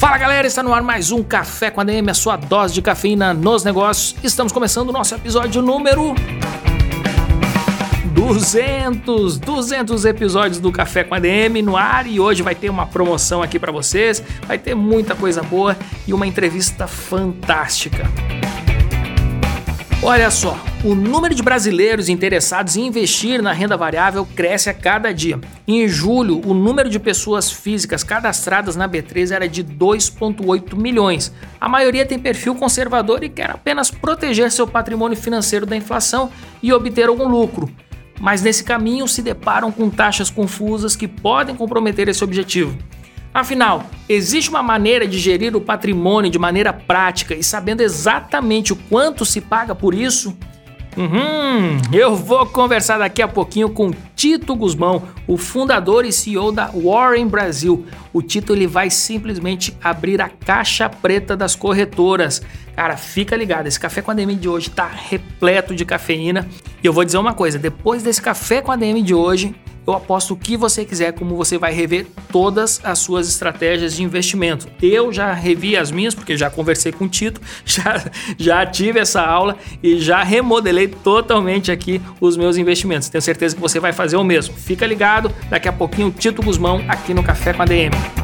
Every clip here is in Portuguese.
Fala galera, está no ar mais um Café com ADM, a sua dose de cafeína nos negócios. Estamos começando o nosso episódio número 200, 200 episódios do Café com ADM no ar e hoje vai ter uma promoção aqui para vocês, vai ter muita coisa boa e uma entrevista fantástica. Olha só, o número de brasileiros interessados em investir na renda variável cresce a cada dia. Em julho, o número de pessoas físicas cadastradas na B3 era de 2,8 milhões. A maioria tem perfil conservador e quer apenas proteger seu patrimônio financeiro da inflação e obter algum lucro mas nesse caminho se deparam com taxas confusas que podem comprometer esse objetivo. Afinal, existe uma maneira de gerir o patrimônio de maneira prática e sabendo exatamente o quanto se paga por isso? Uhum, eu vou conversar daqui a pouquinho com Tito Guzmão, o fundador e CEO da Warren Brasil. O Tito ele vai simplesmente abrir a caixa preta das corretoras. Cara, fica ligado, esse café com a DM de hoje está repleto de cafeína. E eu vou dizer uma coisa, depois desse café com a DM de hoje, eu aposto o que você quiser, como você vai rever todas as suas estratégias de investimento. Eu já revi as minhas, porque já conversei com o Tito, já, já tive essa aula e já remodelei totalmente aqui os meus investimentos. Tenho certeza que você vai fazer o mesmo. Fica ligado, daqui a pouquinho Tito Guzmão aqui no Café com a DM.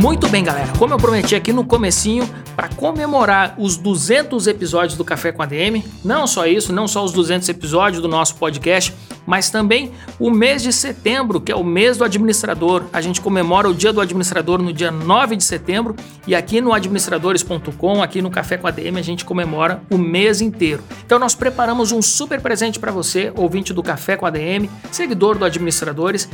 Muito bem, galera. Como eu prometi aqui no comecinho, para comemorar os 200 episódios do Café com a DM, não só isso, não só os 200 episódios do nosso podcast, mas também o mês de setembro, que é o mês do administrador. A gente comemora o Dia do Administrador no dia 9 de setembro e aqui no administradores.com, aqui no Café com a DM, a gente comemora o mês inteiro. Então nós preparamos um super presente para você, ouvinte do Café com a DM, seguidor do Administradores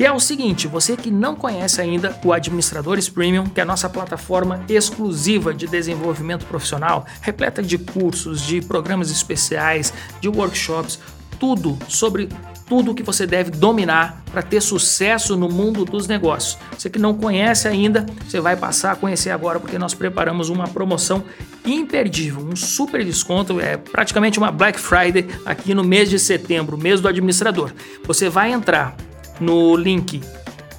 que é o seguinte: você que não conhece ainda o Administradores Premium, que é a nossa plataforma exclusiva de desenvolvimento profissional, repleta de cursos, de programas especiais, de workshops, tudo sobre tudo que você deve dominar para ter sucesso no mundo dos negócios. Você que não conhece ainda, você vai passar a conhecer agora porque nós preparamos uma promoção imperdível, um super desconto, é praticamente uma Black Friday aqui no mês de setembro, mês do administrador. Você vai entrar no link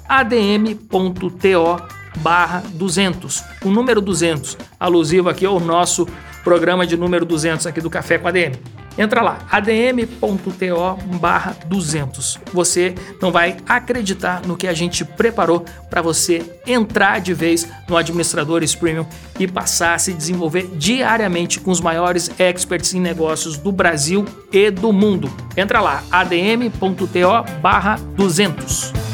adm.to barra 200, o número 200, alusivo aqui ao nosso programa de número 200 aqui do Café com ADM. Entra lá, adm.to barra 200. Você não vai acreditar no que a gente preparou para você entrar de vez no Administradores Premium e passar a se desenvolver diariamente com os maiores experts em negócios do Brasil e do mundo. Entra lá, adm.to barra 200.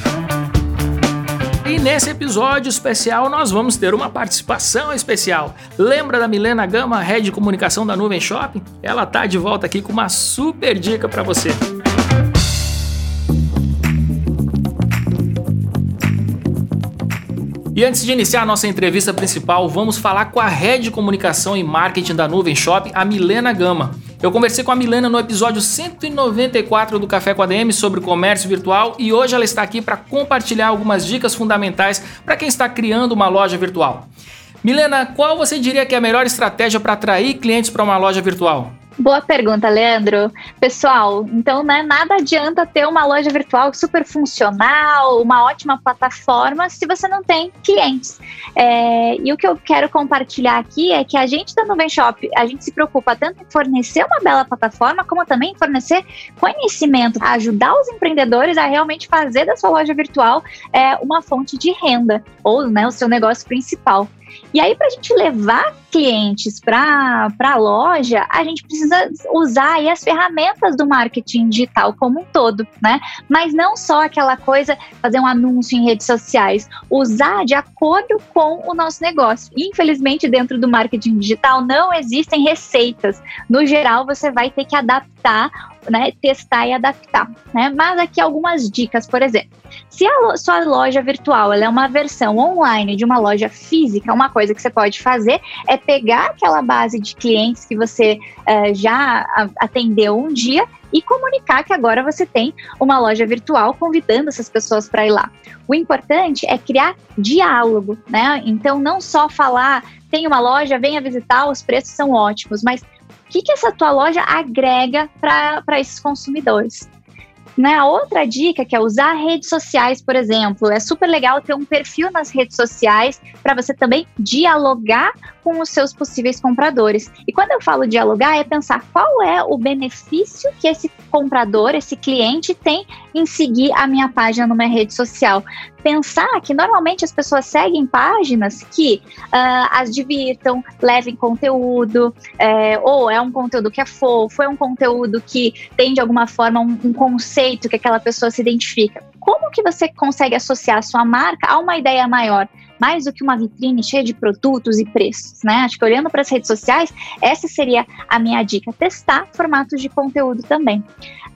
E nesse episódio especial nós vamos ter uma participação especial. Lembra da Milena Gama, head de comunicação da Nuvem Shopping? Ela tá de volta aqui com uma super dica para você. E antes de iniciar a nossa entrevista principal, vamos falar com a head de comunicação e marketing da Nuvem Shopping, a Milena Gama. Eu conversei com a Milena no episódio 194 do Café com a DM sobre comércio virtual e hoje ela está aqui para compartilhar algumas dicas fundamentais para quem está criando uma loja virtual. Milena, qual você diria que é a melhor estratégia para atrair clientes para uma loja virtual? Boa pergunta, Leandro. Pessoal, então, né, nada adianta ter uma loja virtual super funcional, uma ótima plataforma, se você não tem clientes. É, e o que eu quero compartilhar aqui é que a gente da Nuvem Shop, a gente se preocupa tanto em fornecer uma bela plataforma, como também em fornecer conhecimento, ajudar os empreendedores a realmente fazer da sua loja virtual é, uma fonte de renda, ou né, o seu negócio principal. E aí, para a gente levar clientes para a loja, a gente precisa usar aí as ferramentas do marketing digital como um todo, né? Mas não só aquela coisa, fazer um anúncio em redes sociais, usar de acordo com o nosso negócio. Infelizmente, dentro do marketing digital não existem receitas. No geral, você vai ter que adaptar né, testar e adaptar. Né? Mas aqui algumas dicas, por exemplo. Se a sua loja virtual é uma versão online de uma loja física, uma coisa que você pode fazer é pegar aquela base de clientes que você uh, já atendeu um dia e comunicar que agora você tem uma loja virtual convidando essas pessoas para ir lá. O importante é criar diálogo, né? Então, não só falar, tem uma loja, venha visitar, os preços são ótimos, mas o que, que essa tua loja agrega para esses consumidores? Né? Outra dica que é usar redes sociais, por exemplo, é super legal ter um perfil nas redes sociais para você também dialogar com os seus possíveis compradores. E quando eu falo dialogar, é pensar qual é o benefício que esse comprador, esse cliente tem em seguir a minha página numa rede social. Pensar que normalmente as pessoas seguem páginas que uh, as divirtam, levem conteúdo, é, ou é um conteúdo que é fofo, é um conteúdo que tem de alguma forma um, um conceito que aquela pessoa se identifica. Como que você consegue associar a sua marca a uma ideia maior? Mais do que uma vitrine cheia de produtos e preços, né? Acho que olhando para as redes sociais, essa seria a minha dica: testar formatos de conteúdo também.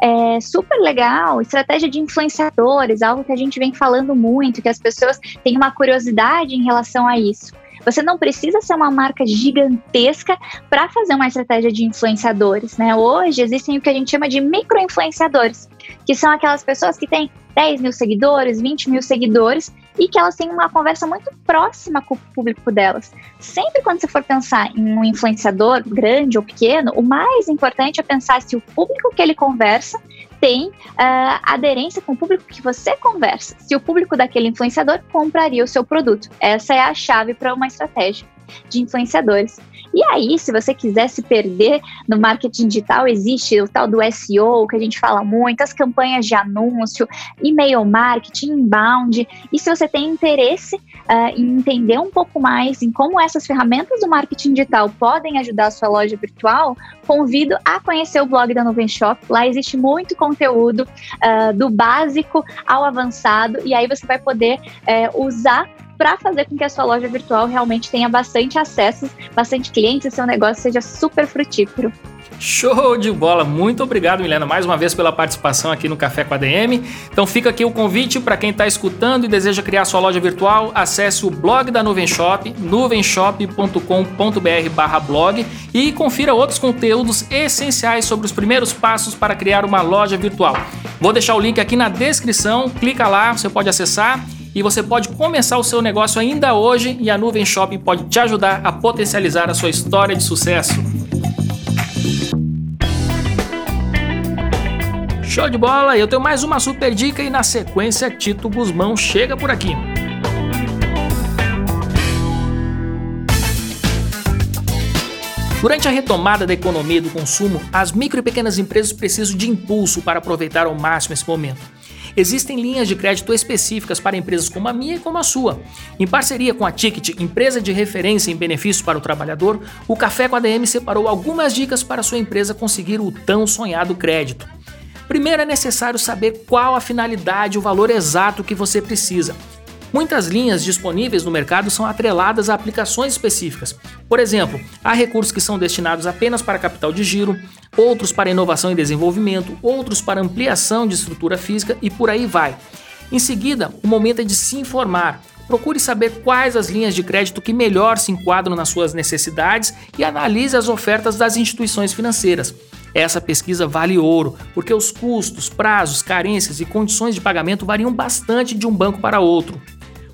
É super legal, estratégia de influenciadores, algo que a gente vem falando muito, que as pessoas têm uma curiosidade em relação a isso. Você não precisa ser uma marca gigantesca para fazer uma estratégia de influenciadores, né? Hoje existem o que a gente chama de micro-influenciadores, que são aquelas pessoas que têm 10 mil seguidores, 20 mil seguidores e que elas têm uma conversa muito próxima com o público delas. Sempre quando você for pensar em um influenciador, grande ou pequeno, o mais importante é pensar se o público que ele conversa tem uh, aderência com o público que você conversa. Se o público daquele influenciador compraria o seu produto. Essa é a chave para uma estratégia de influenciadores. E aí, se você quiser se perder no marketing digital, existe o tal do SEO, que a gente fala muito, as campanhas de anúncio, e-mail marketing, inbound. E se você tem interesse uh, em entender um pouco mais em como essas ferramentas do marketing digital podem ajudar a sua loja virtual, convido a conhecer o blog da Nuvem Shop. Lá existe muito conteúdo uh, do básico ao avançado, e aí você vai poder uh, usar para fazer com que a sua loja virtual realmente tenha bastante acessos, bastante clientes e seu negócio seja super frutífero. Show de bola! Muito obrigado, Milena, mais uma vez pela participação aqui no Café com a DM. Então fica aqui o convite para quem está escutando e deseja criar sua loja virtual, acesse o blog da Nuvem Shop, nuvenshop.com.br/blog e confira outros conteúdos essenciais sobre os primeiros passos para criar uma loja virtual. Vou deixar o link aqui na descrição, clica lá, você pode acessar e você pode começar o seu negócio ainda hoje e a Nuvem Shopping pode te ajudar a potencializar a sua história de sucesso. Show de bola! Eu tenho mais uma super dica e na sequência Tito Guzmão chega por aqui. Durante a retomada da economia e do consumo, as micro e pequenas empresas precisam de impulso para aproveitar ao máximo esse momento. Existem linhas de crédito específicas para empresas como a minha e como a sua. Em parceria com a Ticket, empresa de referência em benefícios para o trabalhador, o Café com a DM separou algumas dicas para sua empresa conseguir o tão sonhado crédito. Primeiro é necessário saber qual a finalidade e o valor exato que você precisa. Muitas linhas disponíveis no mercado são atreladas a aplicações específicas. Por exemplo, há recursos que são destinados apenas para capital de giro, outros para inovação e desenvolvimento, outros para ampliação de estrutura física e por aí vai. Em seguida, o momento é de se informar. Procure saber quais as linhas de crédito que melhor se enquadram nas suas necessidades e analise as ofertas das instituições financeiras. Essa pesquisa vale ouro, porque os custos, prazos, carências e condições de pagamento variam bastante de um banco para outro.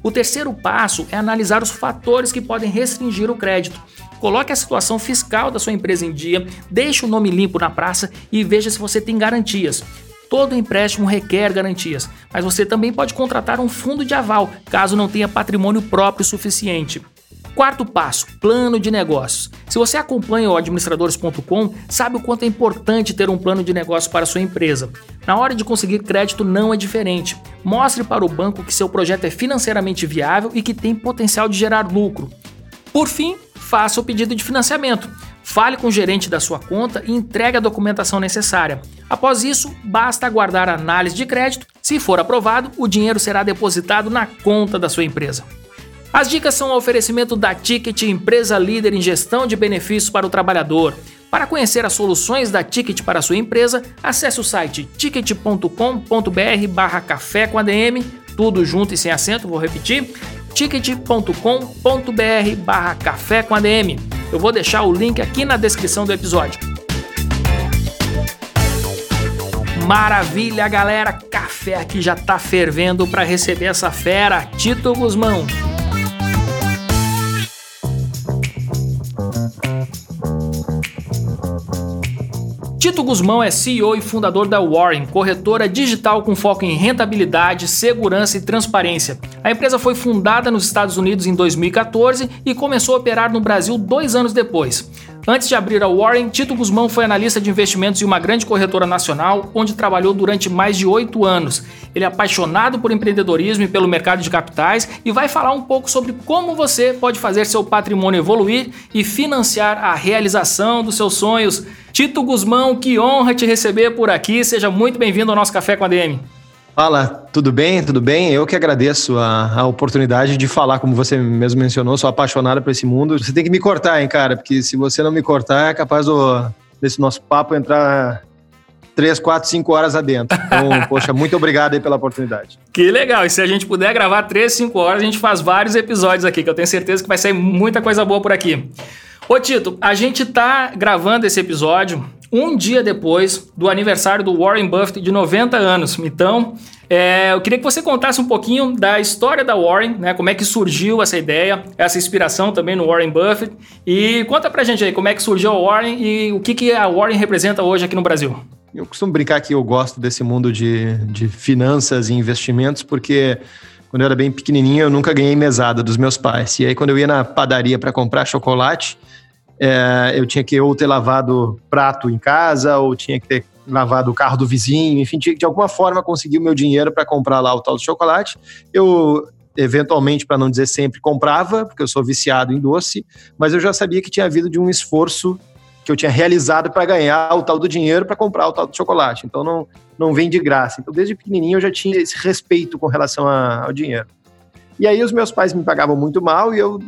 O terceiro passo é analisar os fatores que podem restringir o crédito. Coloque a situação fiscal da sua empresa em dia, deixe o nome limpo na praça e veja se você tem garantias. Todo empréstimo requer garantias, mas você também pode contratar um fundo de aval caso não tenha patrimônio próprio suficiente. Quarto passo: plano de negócios. Se você acompanha o administradores.com, sabe o quanto é importante ter um plano de negócio para sua empresa. Na hora de conseguir crédito não é diferente. Mostre para o banco que seu projeto é financeiramente viável e que tem potencial de gerar lucro. Por fim, faça o pedido de financiamento. Fale com o gerente da sua conta e entregue a documentação necessária. Após isso, basta aguardar a análise de crédito. Se for aprovado, o dinheiro será depositado na conta da sua empresa. As dicas são um oferecimento da Ticket, empresa líder em gestão de benefícios para o trabalhador. Para conhecer as soluções da Ticket para a sua empresa, acesse o site ticket.com.br barra café com ADM, tudo junto e sem acento, vou repetir, ticket.com.br barra café com ADM. Eu vou deixar o link aqui na descrição do episódio. Maravilha, galera! Café aqui já tá fervendo para receber essa fera, Tito Guzmão. Tito Guzmão é CEO e fundador da Warren, corretora digital com foco em rentabilidade, segurança e transparência. A empresa foi fundada nos Estados Unidos em 2014 e começou a operar no Brasil dois anos depois. Antes de abrir a Warren, Tito Guzmão foi analista de investimentos em uma grande corretora nacional, onde trabalhou durante mais de oito anos. Ele é apaixonado por empreendedorismo e pelo mercado de capitais e vai falar um pouco sobre como você pode fazer seu patrimônio evoluir e financiar a realização dos seus sonhos. Tito Guzmão, que honra te receber por aqui. Seja muito bem-vindo ao nosso Café com a DM. Fala, tudo bem? Tudo bem? Eu que agradeço a, a, oportunidade de falar, como você mesmo mencionou, sou apaixonado por esse mundo. Você tem que me cortar, hein, cara? Porque se você não me cortar, é capaz do, desse nosso papo entrar três, quatro, cinco horas adentro. Então, poxa, muito obrigado aí pela oportunidade. Que legal! E se a gente puder gravar três, cinco horas, a gente faz vários episódios aqui, que eu tenho certeza que vai sair muita coisa boa por aqui. Ô Tito, a gente tá gravando esse episódio um dia depois do aniversário do Warren Buffett de 90 anos. Então, é, eu queria que você contasse um pouquinho da história da Warren, né? Como é que surgiu essa ideia, essa inspiração também no Warren Buffett. E conta pra gente aí como é que surgiu a Warren e o que, que a Warren representa hoje aqui no Brasil. Eu costumo brincar que eu gosto desse mundo de, de finanças e investimentos, porque quando eu era bem pequenininho eu nunca ganhei mesada dos meus pais. E aí, quando eu ia na padaria para comprar chocolate, é, eu tinha que ou ter lavado prato em casa, ou tinha que ter lavado o carro do vizinho, enfim, tinha que de alguma forma conseguir o meu dinheiro para comprar lá o tal do chocolate. Eu eventualmente, para não dizer sempre, comprava, porque eu sou viciado em doce, mas eu já sabia que tinha havido de um esforço que eu tinha realizado para ganhar o tal do dinheiro para comprar o tal do chocolate. Então não, não vem de graça. Então desde pequenininho eu já tinha esse respeito com relação a, ao dinheiro. E aí os meus pais me pagavam muito mal e eu,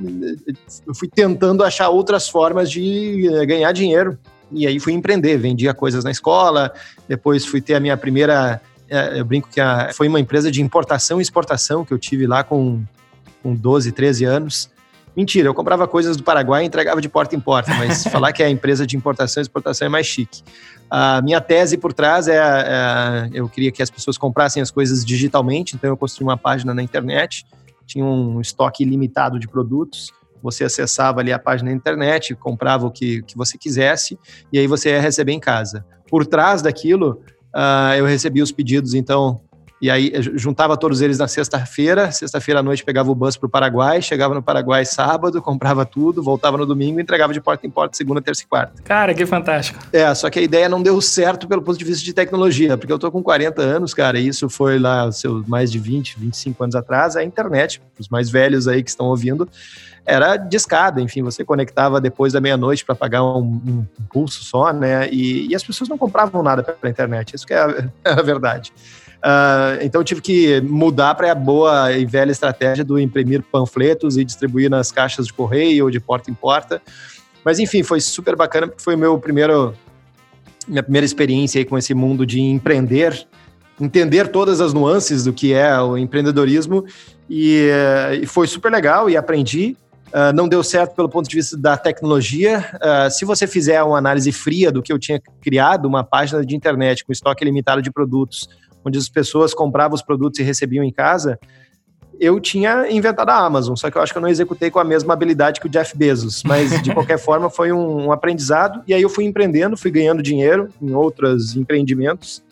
eu fui tentando achar outras formas de eh, ganhar dinheiro. E aí fui empreender, vendia coisas na escola, depois fui ter a minha primeira, eh, eu brinco que a, foi uma empresa de importação e exportação que eu tive lá com, com 12, 13 anos. Mentira, eu comprava coisas do Paraguai e entregava de porta em porta, mas falar que é a empresa de importação e exportação é mais chique. A minha tese por trás é, é, eu queria que as pessoas comprassem as coisas digitalmente, então eu construí uma página na internet tinha um estoque ilimitado de produtos. Você acessava ali a página da internet, comprava o que, que você quisesse e aí você ia receber em casa. Por trás daquilo, uh, eu recebia os pedidos, então, e aí juntava todos eles na sexta-feira. Sexta-feira à noite pegava o bus para o Paraguai, chegava no Paraguai sábado, comprava tudo, voltava no domingo e entregava de porta em porta segunda, terça e quarta. Cara, que fantástico. É, só que a ideia não deu certo pelo ponto de vista de tecnologia, porque eu tô com 40 anos, cara, e isso foi lá, seus mais de 20, 25 anos atrás, a internet, os mais velhos aí que estão ouvindo, era discada, enfim, você conectava depois da meia-noite para pagar um, um, pulso só, né? E, e, as pessoas não compravam nada pela internet, isso que é a, é a verdade. Uh, então tive que mudar para a boa e velha estratégia do imprimir panfletos e distribuir nas caixas de correio ou de porta em porta. Mas enfim, foi super bacana porque foi meu primeiro minha primeira experiência com esse mundo de empreender, entender todas as nuances do que é o empreendedorismo e, uh, e foi super legal e aprendi. Uh, não deu certo pelo ponto de vista da tecnologia. Uh, se você fizer uma análise fria do que eu tinha criado, uma página de internet com estoque limitado de produtos, onde as pessoas compravam os produtos e recebiam em casa, eu tinha inventado a Amazon, só que eu acho que eu não executei com a mesma habilidade que o Jeff Bezos, mas de qualquer forma foi um, um, aprendizado, e aí eu fui empreendendo, fui ganhando dinheiro em outros empreendimentos,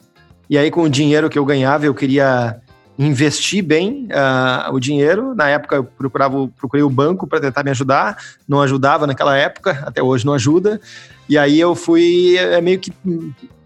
e aí com o dinheiro que eu ganhava eu queria investir bem uh, o dinheiro, na época eu procurava, procurei o banco para tentar me ajudar, não ajudava naquela época, até hoje não ajuda, e aí eu fui é, meio que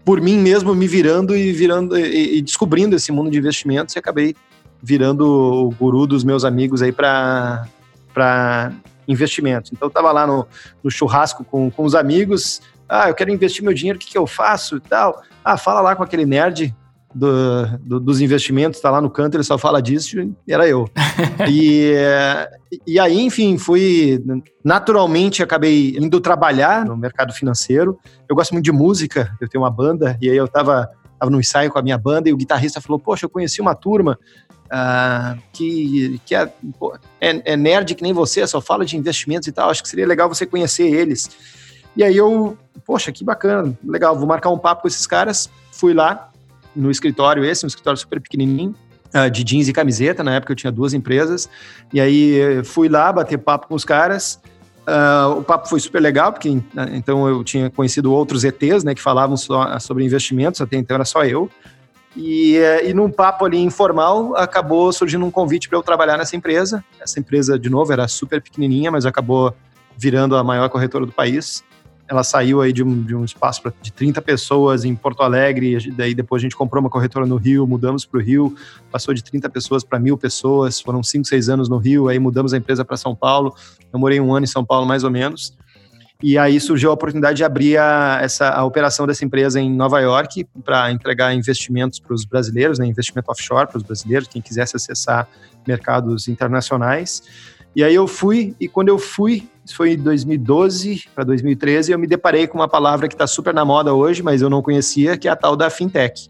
por mim mesmo me virando e virando e, e descobrindo esse mundo de investimentos e acabei virando o guru dos meus amigos aí para para investimentos. Então eu estava lá no, no, churrasco com, com os amigos, ah, eu quero investir meu dinheiro, o que, que eu faço e tal? Ah, fala lá com aquele nerd do, do, dos investimentos, está lá no canto, ele só fala disso, e era eu. e, e aí, enfim, fui. Naturalmente, acabei indo trabalhar no mercado financeiro. Eu gosto muito de música, eu tenho uma banda, e aí eu estava tava no ensaio com a minha banda e o guitarrista falou: Poxa, eu conheci uma turma uh, que, que é, é, é, nerd que nem você, só fala de investimentos e tal. Acho que seria legal você conhecer eles. E aí eu, poxa, que bacana, legal, vou marcar um papo com esses caras. Fui lá no escritório, esse, um escritório super pequenininho, uh, de jeans e camiseta. Na época eu tinha duas empresas. E aí eh, fui lá bater papo com os caras. Uh, o papo foi super legal, porque então eu tinha conhecido outros ETs, né, que falavam só, sobre investimentos, até então era só eu. E, eh, e num papo ali informal, acabou surgindo um convite para eu trabalhar nessa empresa. Essa empresa, de novo, era super pequenininha, mas acabou virando a maior corretora do país ela saiu aí de um, de um espaço pra, de 30 pessoas em Porto Alegre, daí depois a gente comprou uma corretora no Rio, mudamos para o Rio, passou de 30 pessoas para mil pessoas, foram 5, 6 anos no Rio, aí mudamos a empresa para São Paulo, eu morei um ano em São Paulo mais ou menos, e aí surgiu a oportunidade de abrir a, essa, a operação dessa empresa em Nova York para entregar investimentos para os brasileiros, né, investimento offshore para os brasileiros, quem quisesse acessar mercados internacionais. E aí eu fui, e quando eu fui, isso foi em 2012 para 2013, eu me deparei com uma palavra que está super na moda hoje, mas eu não conhecia, que é a tal da fintech,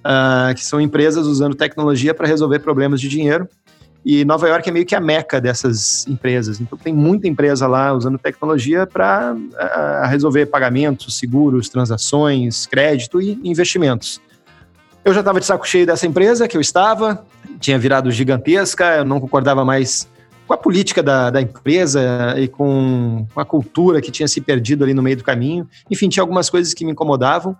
uh, que são empresas usando tecnologia para resolver problemas de dinheiro. E Nova York é meio que a meca dessas empresas. Então tem muita empresa lá usando tecnologia para uh, ah, resolver pagamentos, seguros, transações, crédito e investimentos. Eu já estava de saco cheio dessa empresa que eu estava, tinha virado gigantesca, eu não concordava mais com a política da, da empresa e com, a cultura que tinha se perdido ali no meio do caminho. Enfim, tinha algumas coisas que me incomodavam.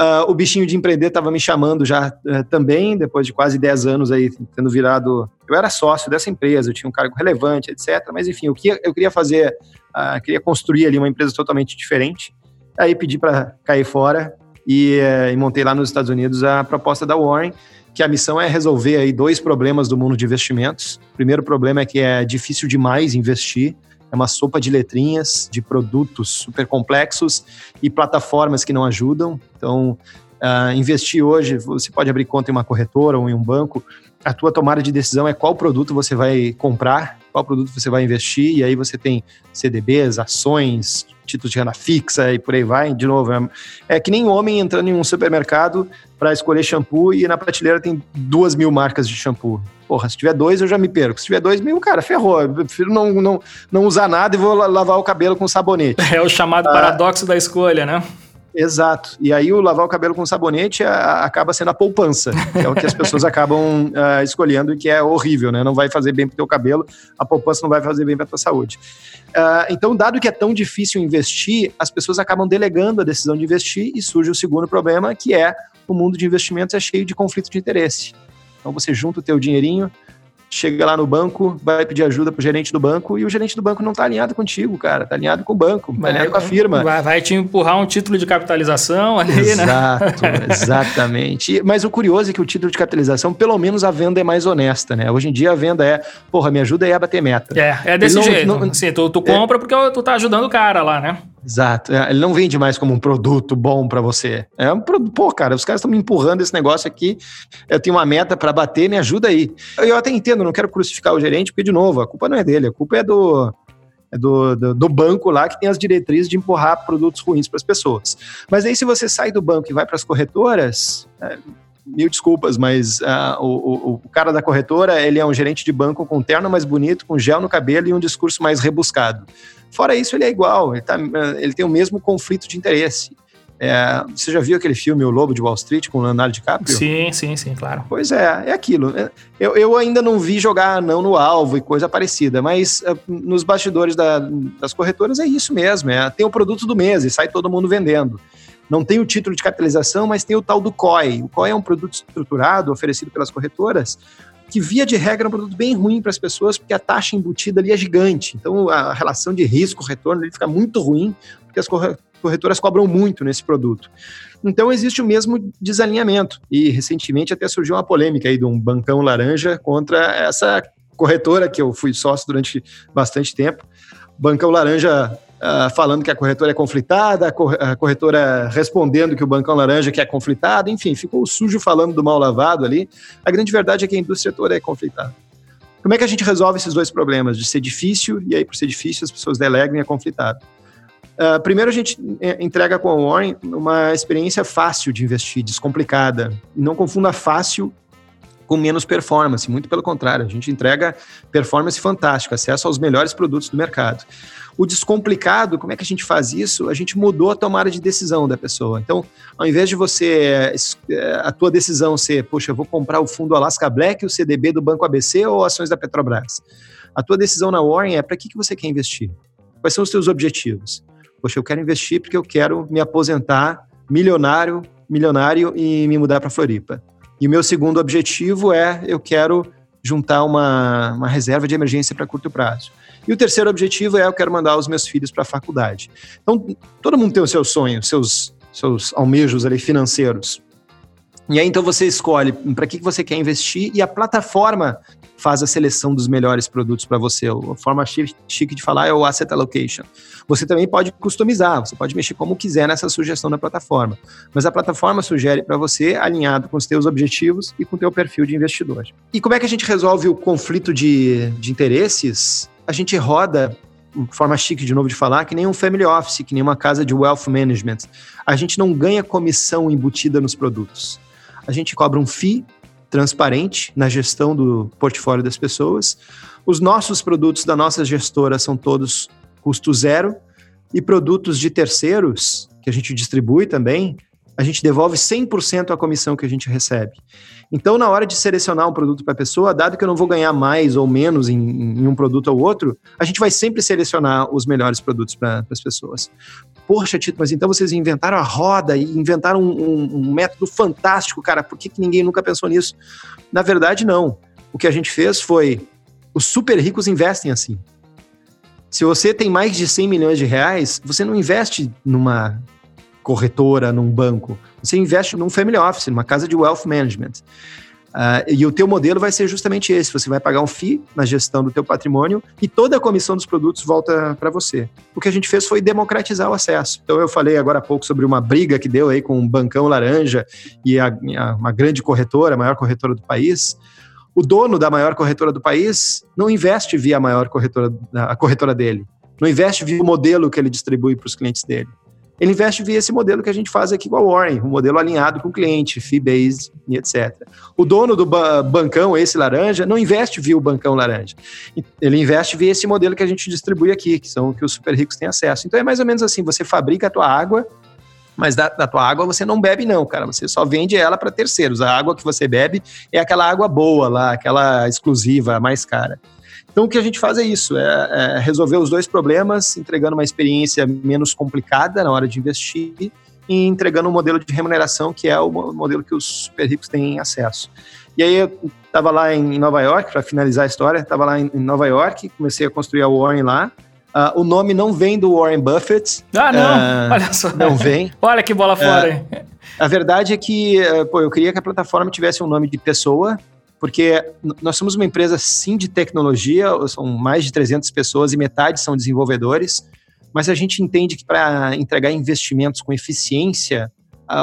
Uh, o bichinho de empreender estava me chamando já uh, também, depois de quase 10 anos aí, tendo virado. Eu era sócio dessa empresa, eu tinha um cargo relevante, etc. Mas enfim, o que eu queria fazer, uh, queria construir ali uma empresa totalmente diferente. Aí pedi para cair fora e, eh, e montei lá nos Estados Unidos a proposta da Warren que a missão é resolver aí dois problemas do mundo de investimentos. O primeiro problema é que é difícil demais investir, é uma sopa de letrinhas, de produtos super complexos e plataformas que não ajudam. Então, uh, investir hoje, você pode abrir conta em uma corretora ou em um banco, a tua tomada de decisão é qual produto você vai comprar, qual produto você vai investir, e aí você tem CDBs, ações, títulos de renda fixa e por aí vai. De novo, é, é que nem homem entrando em um supermercado para escolher shampoo e na prateleira tem duas mil marcas de shampoo. Porra, se tiver dois eu já me perco. Se tiver dois mil, cara, ferrou. Eu prefiro não, não, não usar nada e vou lavar o cabelo com sabonete. É o chamado ah, paradoxo da escolha, né? Exato. E aí o lavar o cabelo com sabonete a, acaba sendo a poupança, que é o que as pessoas acabam uh, escolhendo e que é horrível, né? Não vai fazer bem para o teu cabelo, a poupança não vai fazer bem para tua saúde. Uh, então, dado que é tão difícil investir, as pessoas acabam delegando a decisão de investir e surge o segundo problema, que é o mundo de investimentos é cheio de conflito de interesse. Então você junta o teu dinheirinho, chega lá no banco, vai pedir ajuda pro gerente do banco e o gerente do banco não tá alinhado contigo, cara, tá alinhado com o banco, tá alinhado com a firma. Vai, vai, te empurrar um título de capitalização ali, né? Exato, né? exatamente. Mas o curioso é que o título de capitalização, pelo menos a venda é mais honesta, né? Hoje em dia a venda é, porra, me ajuda aí a bater meta. É, é desse não, jeito. Não, assim, tu, tu compra é, porque tu tá ajudando o cara lá, né? Exato. É, ele não vende mais como um produto bom para você. É um produto. Pô, cara, os caras estão me empurrando esse negócio aqui. Eu tenho uma meta para bater, me ajuda aí. Eu até entendo, não quero crucificar o gerente, porque, de novo, a culpa não é dele, a culpa é do. É do, do, do banco lá que tem as diretrizes de empurrar produtos ruins para as pessoas. Mas aí, se você sai do banco e vai para as corretoras, é, mil desculpas, mas uh, o, o, cara da corretora, ele é um gerente de banco com terno mais bonito, com gel no cabelo e um discurso mais rebuscado. Fora isso, ele é igual, ele, tá, ele tem o mesmo conflito de interesse. É, você já viu aquele filme O Lobo de Wall Street com o Leonardo DiCaprio? Sim, sim, sim, claro. Pois é, é aquilo. Eu, eu ainda não vi jogar não no alvo e coisa parecida, mas uh, nos bastidores da, das corretoras é isso mesmo. É, tem o produto do mês e sai todo mundo vendendo. Não tem o título de capitalização, mas tem o tal do COI. O COI é um produto estruturado oferecido pelas corretoras, que via de regra é um produto bem ruim para as pessoas, porque a taxa embutida ali é gigante. Então a relação de risco-retorno fica muito ruim, porque as corretoras cobram muito nesse produto. Então existe o mesmo desalinhamento. E recentemente até surgiu uma polêmica aí de um bancão laranja contra essa corretora que eu fui sócio durante bastante tempo. Bancão Laranja uh, falando que a corretora é conflitada, a corretora respondendo que o bancão laranja que é conflitado, enfim, ficou sujo falando do mal lavado ali. A grande verdade é que a indústria toda é conflitada. Como é que a gente resolve esses dois problemas? De ser difícil, e aí por ser difícil as pessoas delegam e é conflitado. Uh, primeiro, a gente é, entrega com a Warren uma experiência fácil de investir, descomplicada. Não confunda fácil com menos performance, muito pelo contrário, a gente entrega performance fantástica, acesso aos melhores produtos do mercado. O descomplicado, como é que a gente faz isso? A gente mudou a tomada de decisão da pessoa. Então, ao invés de você, eh, a tua decisão ser, poxa, vou comprar o fundo Alaska Black, o CDB do Banco ABC ou ações da Petrobras? A tua decisão na Warren é para que, que você quer investir? Quais são os teus objetivos? Poxa, eu quero investir porque eu quero me aposentar milionário, milionário e me mudar para Floripa. E o meu segundo objetivo é eu quero juntar uma, uma reserva de emergência para curto prazo. E o terceiro objetivo é eu quero mandar os meus filhos para a faculdade. Então, todo mundo tem os seus sonhos, seus, seus almejos ali financeiros. E aí então você escolhe para que você quer investir e a plataforma faz a seleção dos melhores produtos para você. A forma chique de falar é o asset allocation. Você também pode customizar, você pode mexer como quiser nessa sugestão da plataforma, mas a plataforma sugere para você alinhado com os teus objetivos e com o teu perfil de investidor. E como é que a gente resolve o conflito de, de interesses? A gente roda forma chique de novo de falar, que nem um family office, que nem uma casa de wealth management. A gente não ganha comissão embutida nos produtos. A gente cobra um FII transparente na gestão do portfólio das pessoas. Os nossos produtos da nossa gestora são todos custo zero e produtos de terceiros, que a gente distribui também, a gente devolve 100% a comissão que a gente recebe. Então, na hora de selecionar um produto para a pessoa, dado que eu não vou ganhar mais ou menos em, em, um produto ou outro, a gente vai sempre selecionar os melhores produtos para as pessoas. Poxa, Tito, mas então vocês inventaram a roda e inventaram um, um, um método fantástico, cara. Por que, que ninguém nunca pensou nisso? Na verdade, não. O que a gente fez foi: os super ricos investem assim. Se você tem mais de 100 milhões de reais, você não investe numa corretora, num banco. Você investe num family office, numa casa de wealth management. Uh, e o teu modelo vai ser justamente esse. Você vai pagar um FII na gestão do teu patrimônio e toda a comissão dos produtos volta para você. O que a gente fez foi democratizar o acesso. Então eu falei agora há pouco sobre uma briga que deu aí com um bancão laranja e a, a, uma grande corretora, a maior corretora do país. O dono da maior corretora do país não investe via a maior corretora, a corretora dele. Não investe via o modelo que ele distribui para os clientes dele ele investe via esse modelo que a gente faz aqui com a Warren, um modelo alinhado com o cliente, fee-based e etc. O dono do ba bancão, esse laranja, não investe via o bancão laranja. Ele investe via esse modelo que a gente distribui aqui, que são que os super ricos têm acesso. Então é mais ou menos assim, você fabrica a tua água, mas da, da tua água você não bebe não, cara, você só vende ela para terceiros. A água que você bebe é aquela água boa lá, aquela exclusiva, mais cara. Então, o que a gente faz é isso: é, é resolver os dois problemas, entregando uma experiência menos complicada na hora de investir e entregando um modelo de remuneração que é o modelo que os super ricos têm acesso. E aí eu estava lá em Nova York, para finalizar a história, estava lá em Nova York, comecei a construir a Warren lá. Uh, o nome não vem do Warren Buffett. Ah, não! Uh, Olha só. Não vem. Olha que bola fora. Uh, a verdade é que pô, eu queria que a plataforma tivesse um nome de pessoa, porque nós somos uma empresa sim de tecnologia, são mais de 300 pessoas e metade são desenvolvedores, mas a gente entende que para entregar investimentos com eficiência,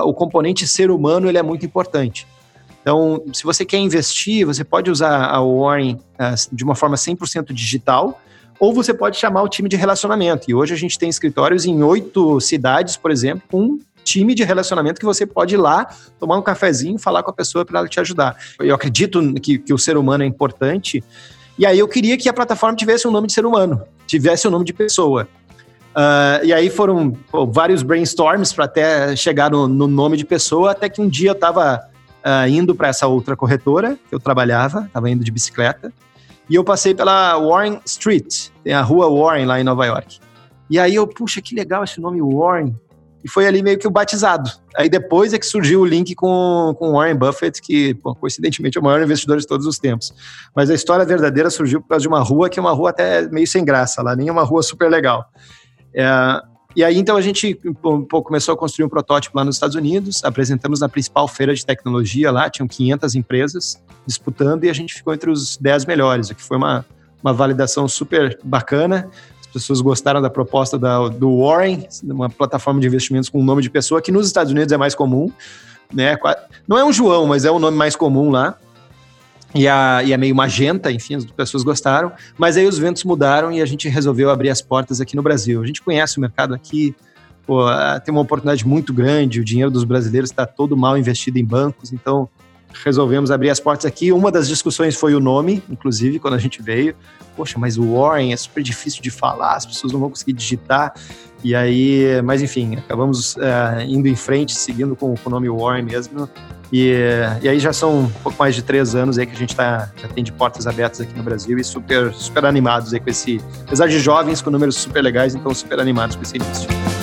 o componente ser humano ele é muito importante. Então, se você quer investir, você pode usar a Warren de uma forma 100% digital, ou você pode chamar o time de relacionamento. E hoje a gente tem escritórios em oito cidades, por exemplo, com time de relacionamento que você pode ir lá, tomar um cafezinho, falar com a pessoa para ela te ajudar. Eu acredito que, que o ser humano é importante. E aí eu queria que a plataforma tivesse um nome de ser humano, tivesse um nome de pessoa. Uh, e aí foram pô, vários brainstorms para até chegar no, no, nome de pessoa, até que um dia eu estava uh, ah, indo para essa outra corretora que eu trabalhava, estava indo de bicicleta, e eu passei pela Warren Street, tem a rua Warren lá em Nova York. E aí eu, puxa, que legal esse nome Warren e foi ali meio que o batizado. Aí depois é que surgiu o link com, com Warren Buffett, que pô, coincidentemente é o maior investidor de todos os tempos. Mas a história verdadeira surgiu por causa de uma rua que é uma rua até meio sem graça lá, nem é uma rua super legal. É, e aí então a gente pô, começou a construir um protótipo lá nos Estados Unidos, apresentamos na principal feira de tecnologia lá, tinham 500 empresas disputando e a gente ficou entre os 10 melhores, o que foi uma, uma validação super bacana pessoas gostaram da proposta da, do Warren, uma plataforma de investimentos com nome de pessoa, que nos Estados Unidos é mais comum. Né? Não é um João, mas é o nome mais comum lá. E, a, e é meio magenta, enfim, as pessoas gostaram. Mas aí os ventos mudaram e a gente resolveu abrir as portas aqui no Brasil. A gente conhece o mercado aqui, pô, tem uma oportunidade muito grande, o dinheiro dos brasileiros está todo mal investido em bancos, então resolvemos abrir as portas aqui. Uma das discussões foi o nome, inclusive, quando a gente veio. Poxa, mas o Warren é super difícil de falar, as pessoas não vão conseguir digitar. E aí, mas enfim, acabamos uh, indo em frente, seguindo com, com, o nome Warren mesmo. E, e aí já são um pouco mais de três anos aí que a gente tá, já tem de portas abertas aqui no Brasil e super, super animados aí com esse, apesar de jovens com números super legais, então super animados com esse início.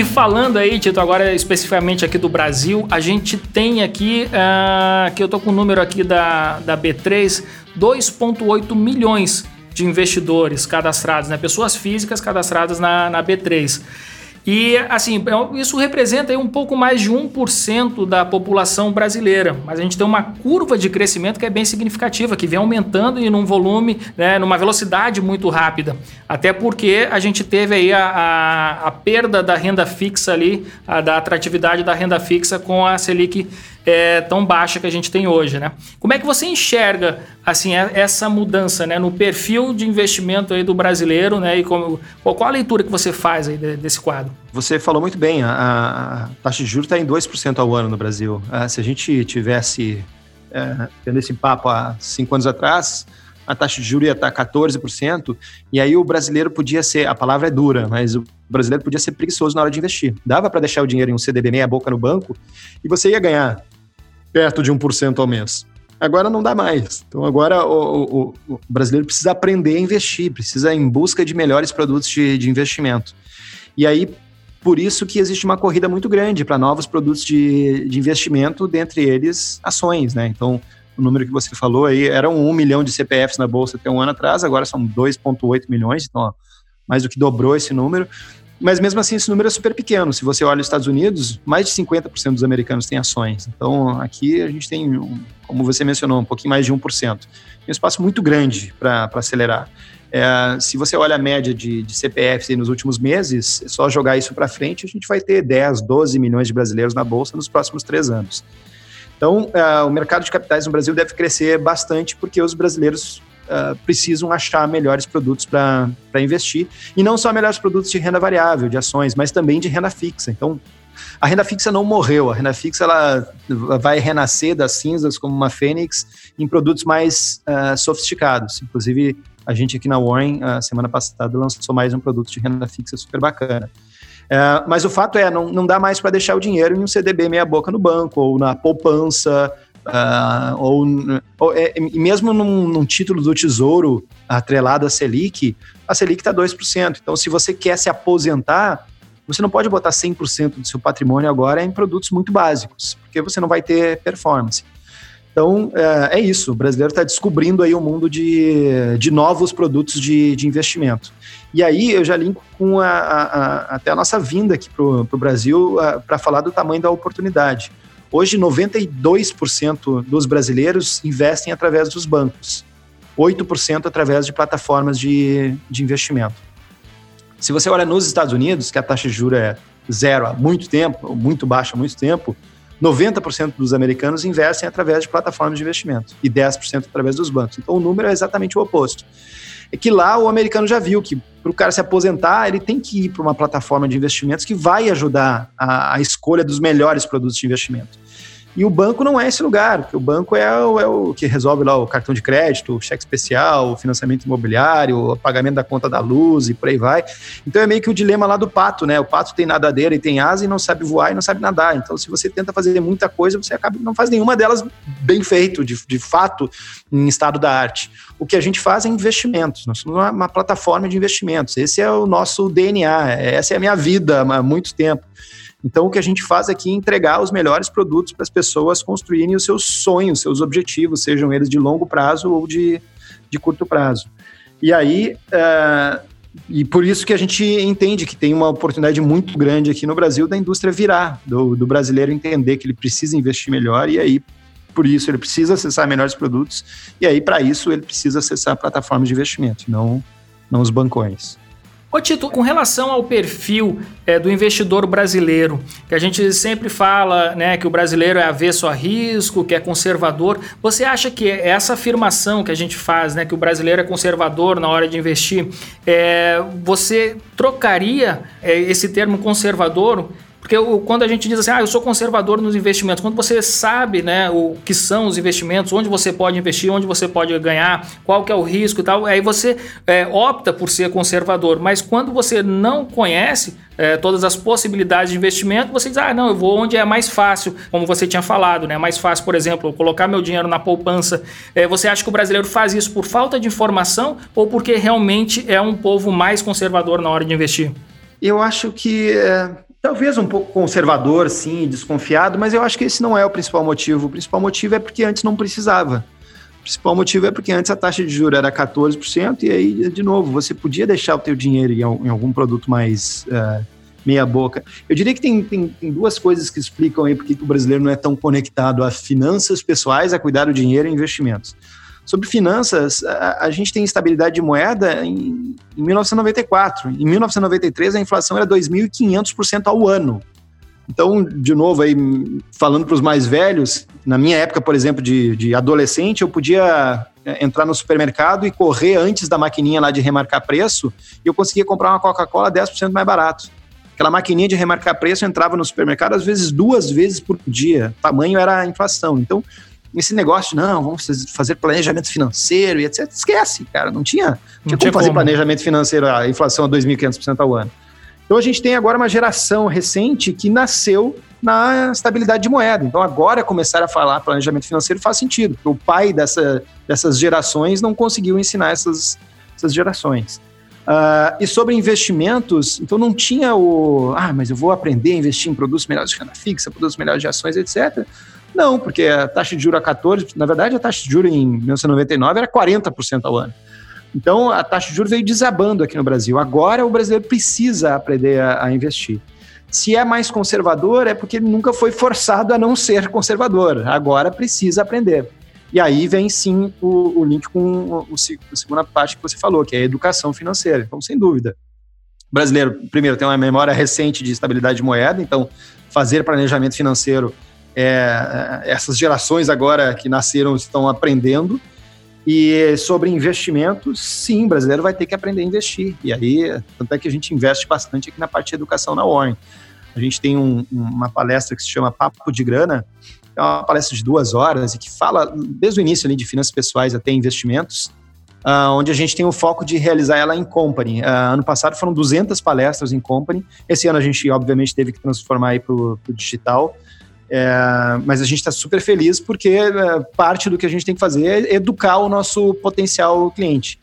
E falando aí, Tito, agora especificamente aqui do Brasil, a gente tem aqui, uh, que eu tô com o número aqui da, da B3, 2,8 milhões de investidores cadastrados, né? pessoas físicas cadastradas na, na B3. E assim, é isso representa um pouco mais de 1% da população brasileira, mas a gente tem uma curva de crescimento que é bem significativa, que vem aumentando e num volume, né, numa velocidade muito rápida. Até porque a gente teve aí a, a, a perda da renda fixa ali, a, da atratividade da renda fixa com a Selic é, tão baixa que a gente tem hoje, né? Como é que você enxerga assim é, essa mudança, né, no perfil de investimento aí do brasileiro, né? E como, qual a leitura que você faz aí desse quadro? Você falou muito bem, a, a taxa de juros está em 2% ao ano no Brasil. Ah, se a gente tivesse é, tendo esse papo há cinco anos atrás, a taxa de juros ia estar 14%, e aí o brasileiro podia ser, a palavra é dura, mas o brasileiro podia ser preguiçoso na hora de investir. Dava para deixar o dinheiro em um CDB meia boca no banco e você ia ganhar perto de 1% ao mês. Agora não dá mais. Então agora o, o, o, brasileiro precisa aprender a investir, precisa ir em busca de melhores produtos de, de investimento. E aí, por isso que existe uma corrida muito grande para novos produtos de, de investimento, dentre eles ações, né? Então, o número que você falou aí, eram 1 milhão de CPFs na Bolsa até um ano atrás, agora são 2,8 milhões, então ó, mais do que dobrou esse número. Mas mesmo assim, esse número é super pequeno. Se você olha os Estados Unidos, mais de 50% dos americanos têm ações. Então, aqui a gente tem, como você mencionou, um pouquinho mais de 1%. Tem um espaço muito grande para acelerar. É, se você olha a média de, de CPFs nos últimos meses, é só jogar isso para frente, a gente vai ter 10, 12 milhões de brasileiros na Bolsa nos próximos três anos. Então, uh, o mercado de capitais no Brasil deve crescer bastante porque os brasileiros uh, precisam achar melhores produtos para investir. E não só melhores produtos de renda variável, de ações, mas também de renda fixa. Então, a renda fixa não morreu. A renda fixa ela vai renascer das cinzas como uma fênix em produtos mais uh, sofisticados. Inclusive, a gente aqui na Warren, a semana passada, lançou mais um produto de renda fixa super bacana. É, mas o fato é, não, não dá mais para deixar o dinheiro em um CDB meia boca no banco, ou na poupança, uh, ou, ou é, mesmo num, num, título do Tesouro atrelado à Selic, a Selic está 2%. Então, se você quer se aposentar, você não pode botar 100% do seu patrimônio agora em produtos muito básicos, porque você não vai ter performance. Então, é, é isso. O brasileiro está descobrindo aí o um mundo de, de novos produtos de, de investimento. E aí eu já linko com a, a, a até a nossa vinda aqui para o Brasil para falar do tamanho da oportunidade. Hoje, 92% dos brasileiros investem através dos bancos, 8% através de plataformas de, de investimento. Se você olha nos Estados Unidos, que a taxa de juros é zero há muito tempo, muito baixa há muito tempo, 90% dos americanos investem através de plataformas de investimento e 10% através dos bancos. Então o número é exatamente o oposto. É que lá o americano já viu que para o cara se aposentar, ele tem que ir para uma plataforma de investimentos que vai ajudar a, a escolha dos melhores produtos de investimento. E o banco não é esse lugar, porque o banco é o, é o, que resolve lá o cartão de crédito, o cheque especial, o financiamento imobiliário, o pagamento da conta da luz e por aí vai. Então é meio que o dilema lá do pato, né? O pato tem nadadeira e tem asa e não sabe voar e não sabe nadar. Então, se você tenta fazer muita coisa, você acaba não faz nenhuma delas bem feito, de, de fato, em estado da arte. O que a gente faz é investimentos. Nós somos uma, uma plataforma de investimentos. Esse é o nosso DNA, essa é a minha vida há muito tempo. Então, o que a gente faz aqui é entregar os melhores produtos para as pessoas construírem os seus sonhos, seus objetivos, sejam eles de longo prazo ou de, de curto prazo. E aí, uh, e por isso que a gente entende que tem uma oportunidade muito grande aqui no Brasil da indústria virar, do, do brasileiro entender que ele precisa investir melhor e aí por isso ele precisa acessar melhores produtos, e aí para isso ele precisa acessar plataformas de investimento, não, não os bancões. Ô Tito, com relação ao perfil é, do investidor brasileiro, que a gente sempre fala né, que o brasileiro é avesso a risco, que é conservador, você acha que essa afirmação que a gente faz, né, que o brasileiro é conservador na hora de investir, é, você trocaria é, esse termo conservador porque quando a gente diz assim, ah, eu sou conservador nos investimentos, quando você sabe né, o que são os investimentos, onde você pode investir, onde você pode ganhar, qual que é o risco e tal, aí você é, opta por ser conservador. Mas quando você não conhece é, todas as possibilidades de investimento, você diz, ah, não, eu vou onde é mais fácil, como você tinha falado, né? Mais fácil, por exemplo, colocar meu dinheiro na poupança. É, você acha que o brasileiro faz isso por falta de informação ou porque realmente é um povo mais conservador na hora de investir? Eu acho que é, Talvez um pouco conservador, sim, desconfiado, mas eu acho que esse não é o principal motivo. O principal motivo é porque antes não precisava. O principal motivo é porque antes a taxa de juros era 14%, e aí, de novo, você podia deixar o teu dinheiro em algum produto mais uh, meia boca. Eu diria que tem, tem, tem, duas coisas que explicam aí porque o brasileiro não é tão conectado a finanças pessoais, a cuidar do dinheiro e investimentos. Sobre finanças, a, a gente tem estabilidade de moeda em, em 1994. Em 1993, a inflação era 2.500% ao ano. Então, de novo, aí, falando para os mais velhos, na minha época, por exemplo, de, de adolescente, eu podia é, entrar no supermercado e correr antes da maquininha lá de remarcar preço e eu conseguia comprar uma Coca-Cola 10% mais barato. Aquela maquininha de remarcar preço entrava no supermercado às vezes duas vezes por dia. O tamanho era a inflação. Então, esse negócio não, vamos fazer planejamento financeiro e etc. Esquece, cara. Não tinha, não tinha, como fazer planejamento financeiro, a inflação a 2.500% ao ano. Então a gente tem agora uma geração recente que nasceu na estabilidade de moeda. Então agora começar a falar planejamento financeiro faz sentido, porque o pai dessa, dessas gerações não conseguiu ensinar essas, essas gerações. Uh, e sobre investimentos, então não tinha o, ah, mas eu vou aprender a investir em produtos melhores de renda fixa, produtos melhores de ações, etc. Não, porque a taxa de juros a 14, na verdade a taxa de juros em 1999 era 40% ao ano. Então a taxa de juros veio desabando aqui no Brasil. Agora o brasileiro precisa aprender a, a investir. Se é mais conservador, é porque nunca foi forçado a não ser conservador. Agora precisa aprender. E aí vem sim o, o link com o, a segunda parte que você falou, que é a educação financeira. Então, sem dúvida. O brasileiro, primeiro, tem uma memória recente de estabilidade de moeda, então fazer planejamento financeiro é, essas gerações agora que nasceram estão aprendendo. E sobre investimentos, sim, brasileiro vai ter que aprender a investir. E aí, tanto é que a gente investe bastante aqui na parte de educação na Warren. A gente tem um, uma palestra que se chama Papo de Grana, é uma palestra de duas horas e que fala desde o início ali de finanças pessoais até investimentos, uh, onde a gente tem o foco de realizar ela em company. Uh, ano passado foram 200 palestras em company. Esse ano a gente, obviamente, teve que transformar para o digital. É, mas a gente está super feliz porque é, parte do que a gente tem que fazer é educar o nosso potencial cliente.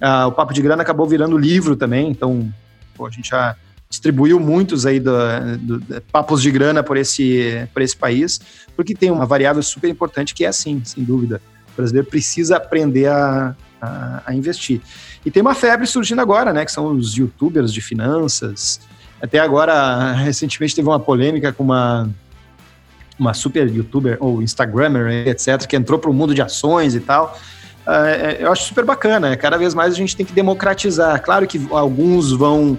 Ah, o Papo de Grana acabou virando livro também, então pô, a gente já distribuiu muitos aí do, do, do, papos de grana por esse, por esse país, porque tem uma variável super importante que é assim, sem dúvida. O brasileiro precisa aprender a, a, a investir. E tem uma febre surgindo agora, né? Que são os youtubers de finanças. Até agora, recentemente teve uma polêmica com uma uma super youtuber ou instagrammer, etc., que entrou para o mundo de ações e tal. Uh, eu acho super bacana. Né? Cada vez mais a gente tem que democratizar. Claro que alguns vão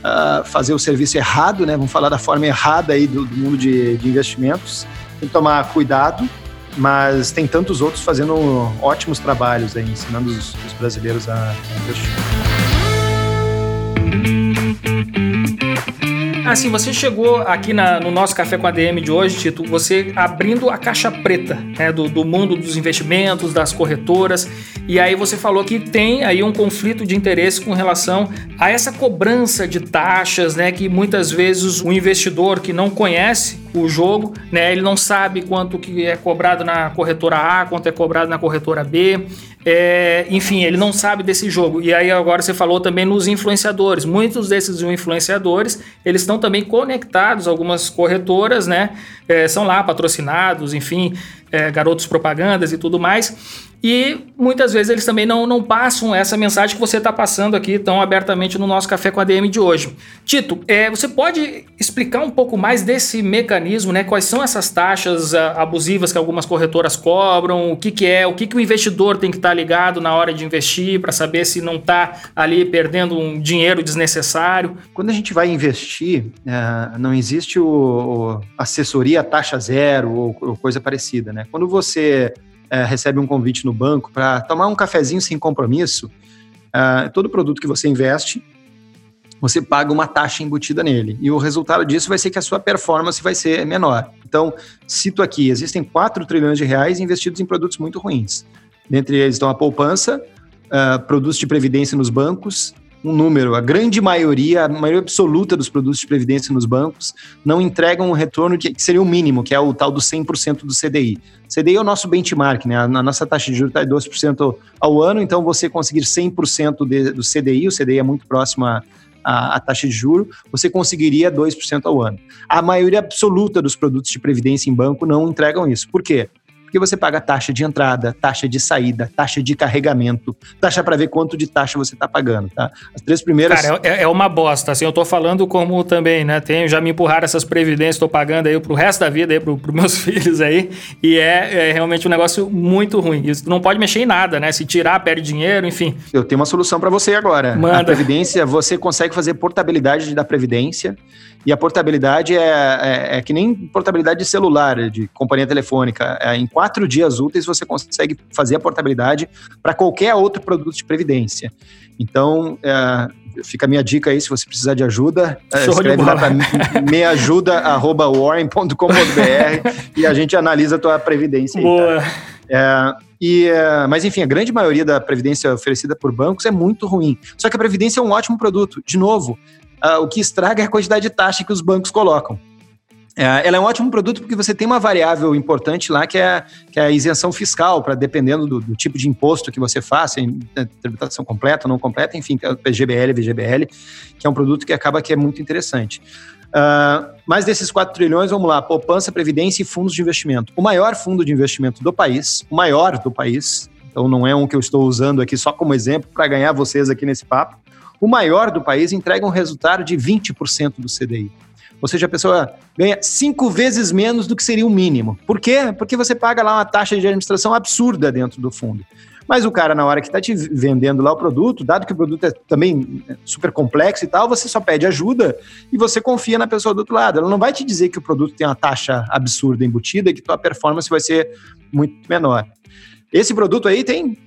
uh, fazer o serviço errado, né? Vão falar da forma errada aí do, do mundo de, de, investimentos. Tem que tomar cuidado, mas tem tantos outros fazendo ótimos trabalhos aí, ensinando os, os brasileiros a, a investir. Assim, você chegou aqui na, no nosso Café com a DM de hoje, Tito, você abrindo a caixa preta né, do, do mundo dos investimentos, das corretoras, e aí você falou que tem aí um conflito de interesse com relação a essa cobrança de taxas, né, que muitas vezes o investidor que não conhece o jogo, né, ele não sabe quanto que é cobrado na corretora A, quanto é cobrado na corretora B, é, enfim, ele não sabe desse jogo. E aí agora você falou também nos influenciadores. Muitos desses influenciadores, eles estão também conectados a algumas corretoras, né? É, são lá patrocinados, enfim, é, garotos propagandas e tudo mais. E muitas vezes eles também não, não passam essa mensagem que você está passando aqui tão abertamente no nosso Café com a DM de hoje. Tito, é, você pode explicar um pouco mais desse mecanismo, né? Quais são essas taxas ah, abusivas que algumas corretoras cobram? O que, que é? O que, que o investidor tem que estar tá ligado na hora de investir para saber se não está ali perdendo um dinheiro desnecessário? Quando a gente vai investir, é, não existe o, o assessoria taxa zero ou, ou coisa parecida, né? Quando você é, recebe um convite no banco para tomar um cafezinho sem compromisso, é, todo produto que você investe, você paga uma taxa embutida nele. E o resultado disso vai ser que a sua performance vai ser menor. Então, cito aqui, existem 4 trilhões de reais investidos em produtos muito ruins. Dentre eles estão a poupança, uh, produtos de previdência nos bancos, um número, a grande maioria, a maioria absoluta dos produtos de previdência nos bancos não entregam um retorno que, que seria o mínimo, que é o tal do 100% do CDI. CDI é o nosso benchmark, né? A, nossa taxa de juros está em 12% ao ano, então você conseguir 100% de, do CDI, o CDI é muito próximo a, a, a, taxa de juro, você conseguiria 2% ao ano. A maioria absoluta dos produtos de previdência em banco não entregam isso. Por quê? Porque você paga taxa de entrada, taxa de saída, taxa de carregamento, taxa para ver quanto de taxa você está pagando, tá? As três primeiras. Cara, é, é, uma bosta. Assim, eu tô falando como também, né? Tenho já me empurrar essas previdências, estou pagando aí pro resto da vida aí pro, pro meus filhos aí, e é, é, realmente um negócio muito ruim. Isso não pode mexer em nada, né? Se tirar, perde dinheiro, enfim. Eu tenho uma solução para você agora. Manda. A previdência, você consegue fazer portabilidade da previdência. E a portabilidade é, é, é, que nem portabilidade de celular, de companhia telefônica. É, em quatro dias úteis você consegue fazer a portabilidade para qualquer outro produto de previdência. Então, é, fica a minha dica aí, se você precisar de ajuda, é, Show escreve lá para meajuda.warren.com.br e a gente analisa a tua previdência. Boa. Aí, tá? É, e, é, mas enfim, a grande maioria da previdência oferecida por bancos é muito ruim. Só que a previdência é um ótimo produto. De novo, o que estraga é a quantidade de taxa que os bancos colocam. É, ela é um ótimo produto porque você tem uma variável importante lá que é, que é a isenção fiscal, para dependendo do, do, tipo de imposto que você faça, em, é, tributação completa ou não completa, enfim, é PGBL, VGBL, que é um produto que acaba que é muito interessante. Uh, mas desses 4 trilhões, vamos lá, poupança, previdência e fundos de investimento. O maior fundo de investimento do país, o maior do país, então não é um que eu estou usando aqui só como exemplo para ganhar vocês aqui nesse papo, o maior do país entrega um resultado de 20% do CDI. Ou seja, a pessoa ganha cinco vezes menos do que seria o mínimo. Por quê? Porque você paga lá uma taxa de administração absurda dentro do fundo. Mas o cara, na hora que está te vendendo lá o produto, dado que o produto é também super complexo e tal, você só pede ajuda e você confia na pessoa do outro lado. Ela não vai te dizer que o produto tem uma taxa absurda embutida e que tua performance vai ser muito menor. Esse produto aí tem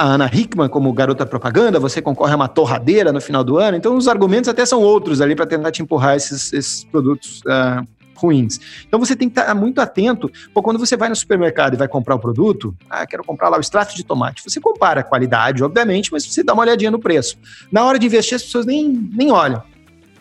a Ana Hickman como garota propaganda, você concorre a uma torradeira no final do ano. Então, os argumentos até são outros ali para tentar te empurrar esses, esses produtos uh, ruins. Então, você tem que estar muito atento. Pô, quando você vai no supermercado e vai comprar o produto, ah, quero comprar lá o extrato de tomate. Você compara a qualidade, obviamente, mas você dá uma olhadinha no preço. Na hora de investir, as pessoas nem, nem olham,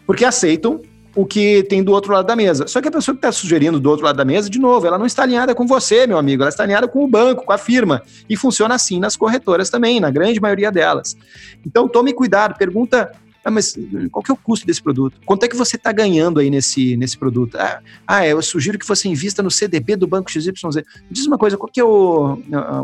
porque aceitam o que tem do outro lado da mesa. Só que a pessoa que está sugerindo do outro lado da mesa, de novo, ela não está alinhada com você, meu amigo, ela está alinhada com o banco, com a firma. E funciona assim nas corretoras também, na grande maioria delas. Então tome cuidado, pergunta ah, mas qual que é o custo desse produto? Quanto é que você está ganhando aí nesse, nesse produto? Ah, ah, eu sugiro que você invista no CDB do Banco XYZ. Diz uma coisa, qual que é o,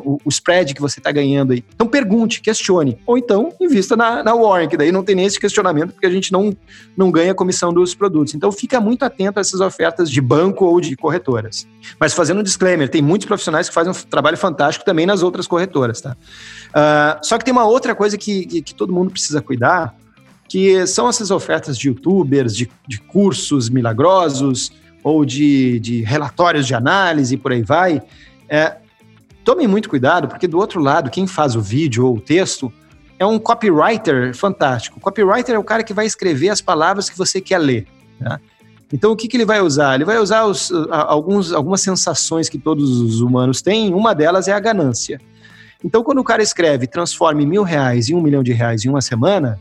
o, o spread que você está ganhando aí? Então pergunte, questione. Ou então invista na, na Warren, que daí não tem nem esse questionamento, porque a gente não, não ganha comissão dos produtos. Então fica muito atento a essas ofertas de banco ou de corretoras. Mas fazendo um disclaimer, tem muitos profissionais que fazem um trabalho fantástico também nas outras corretoras, tá? Uh, só que tem uma outra coisa que, que, que todo mundo precisa cuidar, que são essas ofertas de youtubers, de, de cursos milagrosos ou de, de, relatórios de análise e por aí vai. É, tomem muito cuidado, porque do outro lado, quem faz o vídeo ou o texto é um copywriter fantástico. Copywriter é o cara que vai escrever as palavras que você quer ler. Né? Então, o que, que ele vai usar? Ele vai usar os, alguns, algumas sensações que todos os humanos têm, uma delas é a ganância. Então, quando o cara escreve transforme mil reais em um milhão de reais em uma semana,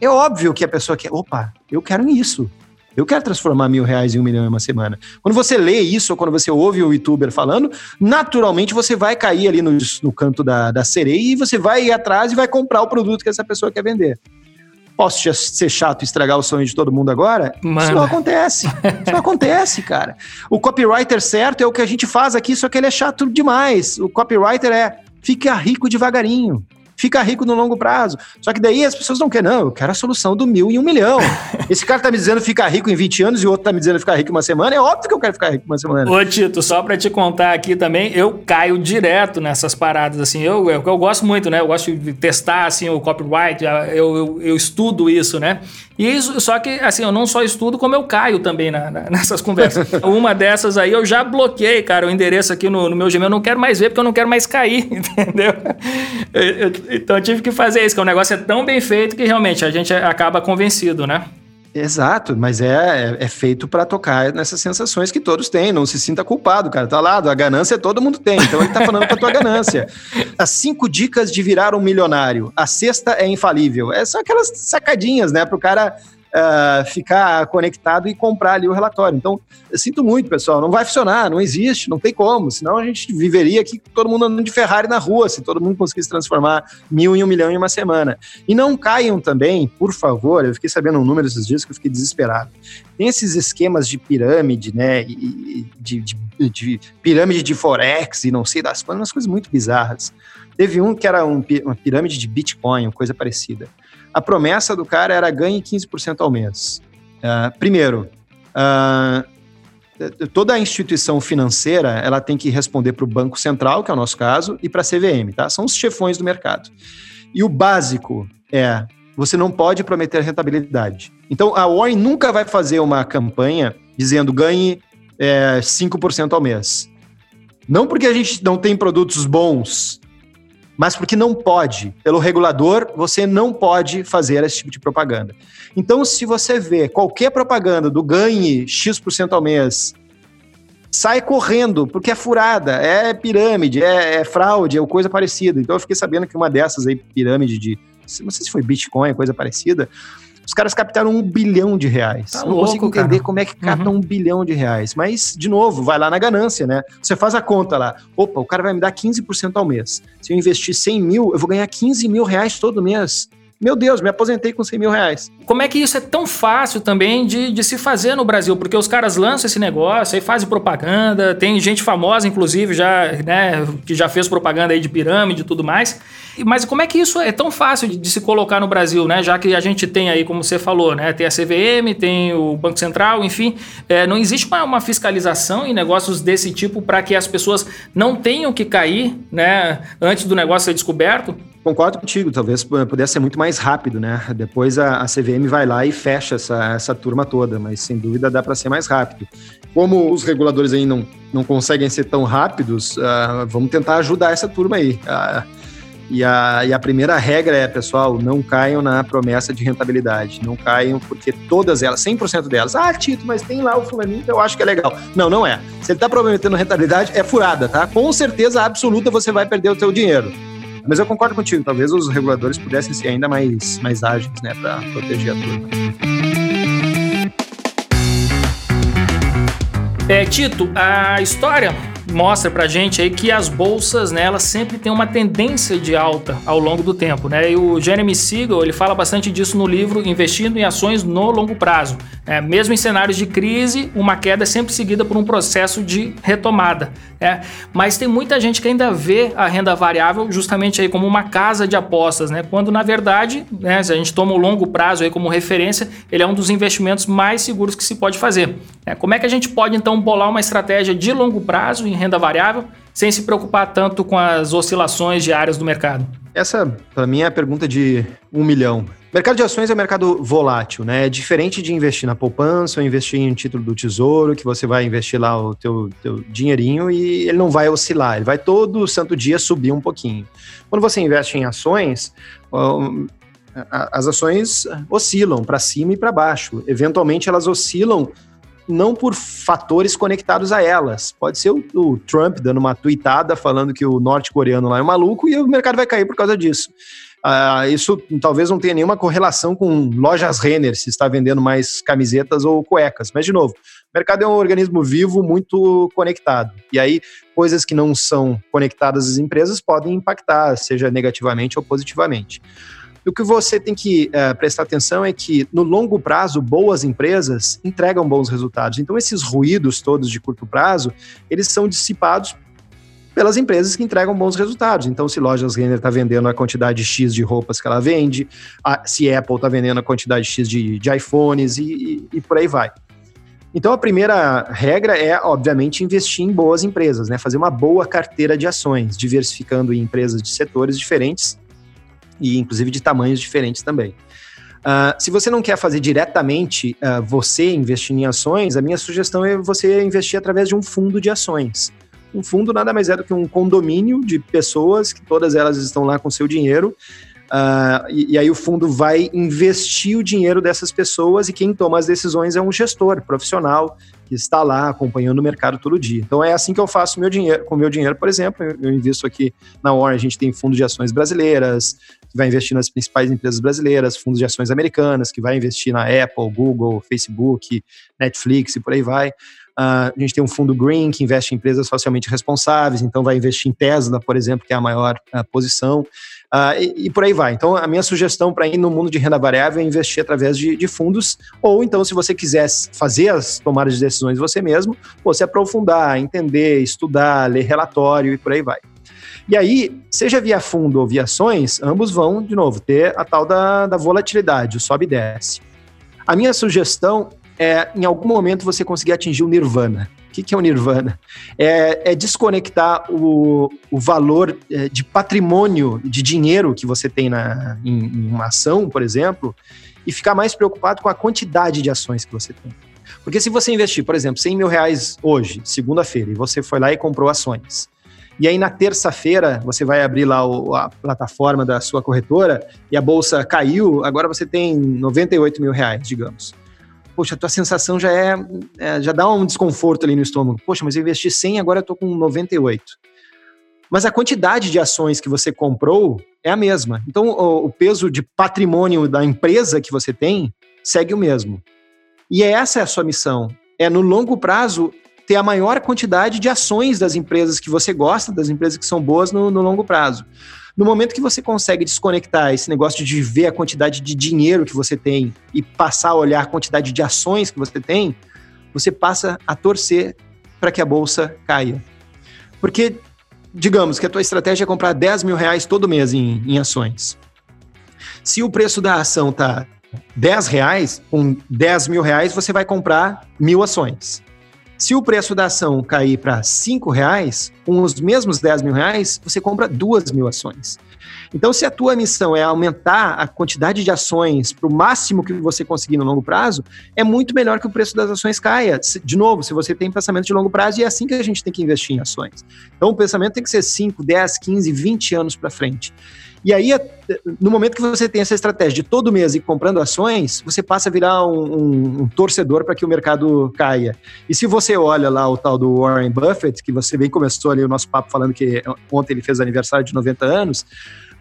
é óbvio que a pessoa quer, opa, eu quero isso. Eu quero transformar mil reais em um milhão em uma semana. Quando você lê isso, ou quando você ouve o youtuber falando, naturalmente você vai cair ali no, no canto da, da sereia e você vai ir atrás e vai comprar o produto que essa pessoa quer vender. Posso ser chato e estragar o sonho de todo mundo agora? Mano. Isso não acontece. Isso não acontece, cara. O copywriter certo é o que a gente faz aqui, só que ele é chato demais. O copywriter é fica rico devagarinho fica rico no longo prazo. Só que daí as pessoas não querem, não, eu quero a solução do mil em um milhão. Esse cara tá me dizendo ficar rico em 20 anos e o outro tá me dizendo ficar rico em uma semana, é óbvio que eu quero ficar rico em uma semana. Ô, Tito, só pra te contar aqui também, eu caio direto nessas paradas, assim, eu, eu, eu gosto muito, né? Eu gosto de testar, assim, o copyright, eu, eu, eu estudo isso, né? E isso, só que, assim, eu não só estudo, como eu caio também na, na, nessas conversas. Uma dessas aí eu já bloqueei, cara, o endereço aqui no, no meu Gmail. Eu não quero mais ver porque eu não quero mais cair, entendeu? Eu, eu, então eu tive que fazer isso, que o negócio é tão bem feito que realmente a gente acaba convencido, né? Exato, mas é, é, é feito para tocar nessas sensações que todos têm. Não se sinta culpado, cara. Tá lá, a ganância todo mundo tem. Então ele tá falando pra tua ganância. As cinco dicas de virar um milionário. A sexta é infalível. É, são aquelas sacadinhas, né, pro cara uh, ficar conectado e comprar ali o relatório. Então, sinto muito, pessoal, não vai funcionar, não existe, não tem como. Senão a gente viveria aqui todo mundo andando de Ferrari na rua, se todo mundo conseguisse transformar mil em um milhão em uma semana. E não caiam também, por favor, eu fiquei sabendo um número esses dias que eu fiquei desesperado. Tem esses esquemas de pirâmide, né? De, de, de, de pirâmide de Forex e não sei das coisas, umas coisas muito bizarras. Teve um que era um, uma pirâmide de Bitcoin, coisa parecida a promessa do cara era ganhe 15% ao mês. Uh, primeiro, uh, toda instituição financeira ela tem que responder para o Banco Central, que é o nosso caso, e para a CVM, tá? São os chefões do mercado. E o básico é você não pode prometer rentabilidade. Então, a Warren nunca vai fazer uma campanha dizendo ganhe é, 5% ao mês. Não porque a gente não tem produtos bons, mas porque não pode. Pelo regulador, você não pode fazer esse tipo de propaganda. Então, se você vê qualquer propaganda do ganhe X% ao mês, sai correndo, porque é furada, é pirâmide, é, é fraude, é coisa parecida. Então, eu fiquei sabendo que uma dessas aí, pirâmide de. Não sei se foi Bitcoin, coisa parecida os caras captaram um bilhão de reais. Tá não louco, consigo entender cara. como é que capta uhum. um bilhão de reais. Mas, de novo, vai lá na ganância, né? Você faz a conta lá. Opa, o cara vai me dar 15% ao mês. Se eu investir 100 mil, eu vou ganhar 15 mil reais todo mês. Meu Deus, me aposentei com 100 mil reais. Como é que isso é tão fácil também de, de se fazer no Brasil? Porque os caras lançam esse negócio, aí fazem propaganda, tem gente famosa, inclusive, já, né, que já fez propaganda aí de pirâmide e tudo mais. Mas como é que isso é tão fácil de, de, se colocar no Brasil, né? Já que a gente tem aí, como você falou, né? Tem a CVM, tem o Banco Central, enfim. É, não existe uma, uma, fiscalização em negócios desse tipo para que as pessoas não tenham que cair, né? Antes do negócio ser descoberto? Concordo contigo, talvez pudesse ser muito mais rápido, né? Depois a, a CVM vai lá e fecha essa, essa turma toda, mas sem dúvida dá para ser mais rápido. Como os reguladores aí não, não conseguem ser tão rápidos, uh, vamos tentar ajudar essa turma aí. Uh, e a, e a primeira regra é, pessoal, não caiam na promessa de rentabilidade. Não caiam porque todas elas, 100% delas, ah, Tito, mas tem lá o fulaninho que eu acho que é legal. Não, não é. Se ele está prometendo rentabilidade, é furada, tá? Com certeza absoluta você vai perder o seu dinheiro. Mas eu concordo contigo, talvez os reguladores pudessem ser ainda mais, mais ágeis, né, para proteger a turma. É, Tito, a história mostra pra gente aí que as bolsas, né, elas sempre têm uma tendência de alta ao longo do tempo, né? E o Jeremy Siegel, ele fala bastante disso no livro Investindo em Ações no Longo Prazo. É, mesmo em cenários de crise, uma queda é sempre seguida por um processo de retomada. É, mas tem muita gente que ainda vê a renda variável justamente aí como uma casa de apostas, né? Quando na verdade, né, se a gente toma o longo prazo aí como referência, ele é um dos investimentos mais seguros que se pode fazer. É, como é que a gente pode então bolar uma estratégia de longo prazo em renda variável sem se preocupar tanto com as oscilações diárias do mercado? Essa, para mim, é a pergunta de um milhão. Mercado de ações é um mercado volátil, né? É diferente de investir na poupança ou investir em um título do tesouro, que você vai investir lá o teu, teu dinheirinho e ele não vai oscilar, ele vai todo santo dia subir um pouquinho. Quando você investe em ações, as ações oscilam para cima e para baixo. Eventualmente elas oscilam não por fatores conectados a elas. Pode ser o, o Trump dando uma tweetada falando que o norte-coreano lá é maluco e o mercado vai cair por causa disso. Uh, isso talvez não tenha nenhuma correlação com lojas Renner, se está vendendo mais camisetas ou cuecas. Mas, de novo, o mercado é um organismo vivo muito conectado. E aí, coisas que não são conectadas às empresas podem impactar, seja negativamente ou positivamente. E o que você tem que uh, prestar atenção é que, no longo prazo, boas empresas entregam bons resultados. Então, esses ruídos todos de curto prazo, eles são dissipados pelas empresas que entregam bons resultados. Então, se Lojas Renner está vendendo a quantidade X de roupas que ela vende, a, se Apple está vendendo a quantidade X de, de iPhones e, e, e por aí vai. Então, a primeira regra é, obviamente, investir em boas empresas, né? Fazer uma boa carteira de ações, diversificando em empresas de setores diferentes e, inclusive, de tamanhos diferentes também. Uh, se você não quer fazer diretamente uh, você investindo em ações, a minha sugestão é você investir através de um fundo de ações. Um fundo nada mais é do que um condomínio de pessoas que todas elas estão lá com seu dinheiro. Uh, e, e, aí o fundo vai investir o dinheiro dessas pessoas e quem toma as decisões é um gestor profissional que está lá acompanhando o mercado todo dia. Então é assim que eu faço meu dinheiro, com meu dinheiro, por exemplo, eu, eu invisto aqui na Warren, a gente tem fundo de ações brasileiras, que vai investir nas principais empresas brasileiras, fundos de ações americanas, que vai investir na Apple, Google, Facebook, Netflix e por aí vai. Uh, a gente tem um fundo Green que investe em empresas socialmente responsáveis, então vai investir em Tesla, por exemplo, que é a maior uh, posição. Uh, e, e, por aí vai. Então, a minha sugestão para ir no mundo de renda variável é investir através de, de, fundos, ou então, se você quiser fazer as tomadas de decisões você mesmo, você aprofundar, entender, estudar, ler relatório e por aí vai. E aí, seja via fundo ou via ações, ambos vão, de novo, ter a tal da, da volatilidade, o sobe e desce. A minha sugestão é, em algum momento, você conseguir atingir o nirvana. O que, que é o nirvana? É, é desconectar o, o valor é, de patrimônio, de dinheiro que você tem na, em, em uma ação, por exemplo, e ficar mais preocupado com a quantidade de ações que você tem. Porque se você investir, por exemplo, 100 mil reais hoje, segunda-feira, e você foi lá e comprou ações, e aí na terça-feira você vai abrir lá o, a plataforma da sua corretora e a bolsa caiu, agora você tem 98 mil reais, digamos poxa, a tua sensação já é, é, já dá um desconforto ali no estômago. Poxa, mas eu investi 100, agora eu tô com 98. Mas a quantidade de ações que você comprou é a mesma. Então, o, o peso de patrimônio da empresa que você tem segue o mesmo. E essa é a sua missão. É, no longo prazo, ter a maior quantidade de ações das empresas que você gosta, das empresas que são boas no, no longo prazo. No momento que você consegue desconectar esse negócio de ver a quantidade de dinheiro que você tem e passar a olhar a quantidade de ações que você tem, você passa a torcer para que a bolsa caia. Porque, digamos que a tua estratégia é comprar 10 mil reais todo mês em, em ações. Se o preço da ação tá 10 reais, com 10 mil reais você vai comprar mil ações. Se o preço da ação cair para cinco reais, com os mesmos 10 mil reais, você compra duas mil ações. Então, se a tua missão é aumentar a quantidade de ações para o máximo que você conseguir no longo prazo, é muito melhor que o preço das ações caia. De novo, se você tem pensamento de longo prazo, e é assim que a gente tem que investir em ações. Então, o pensamento tem que ser 5, 10, 15, 20 anos para frente. E aí, no momento que você tem essa estratégia de todo mês ir comprando ações, você passa a virar um, um, um torcedor para que o mercado caia. E se você olha lá o tal do Warren Buffett, que você bem começou ali o nosso papo falando que ontem ele fez aniversário de 90 anos,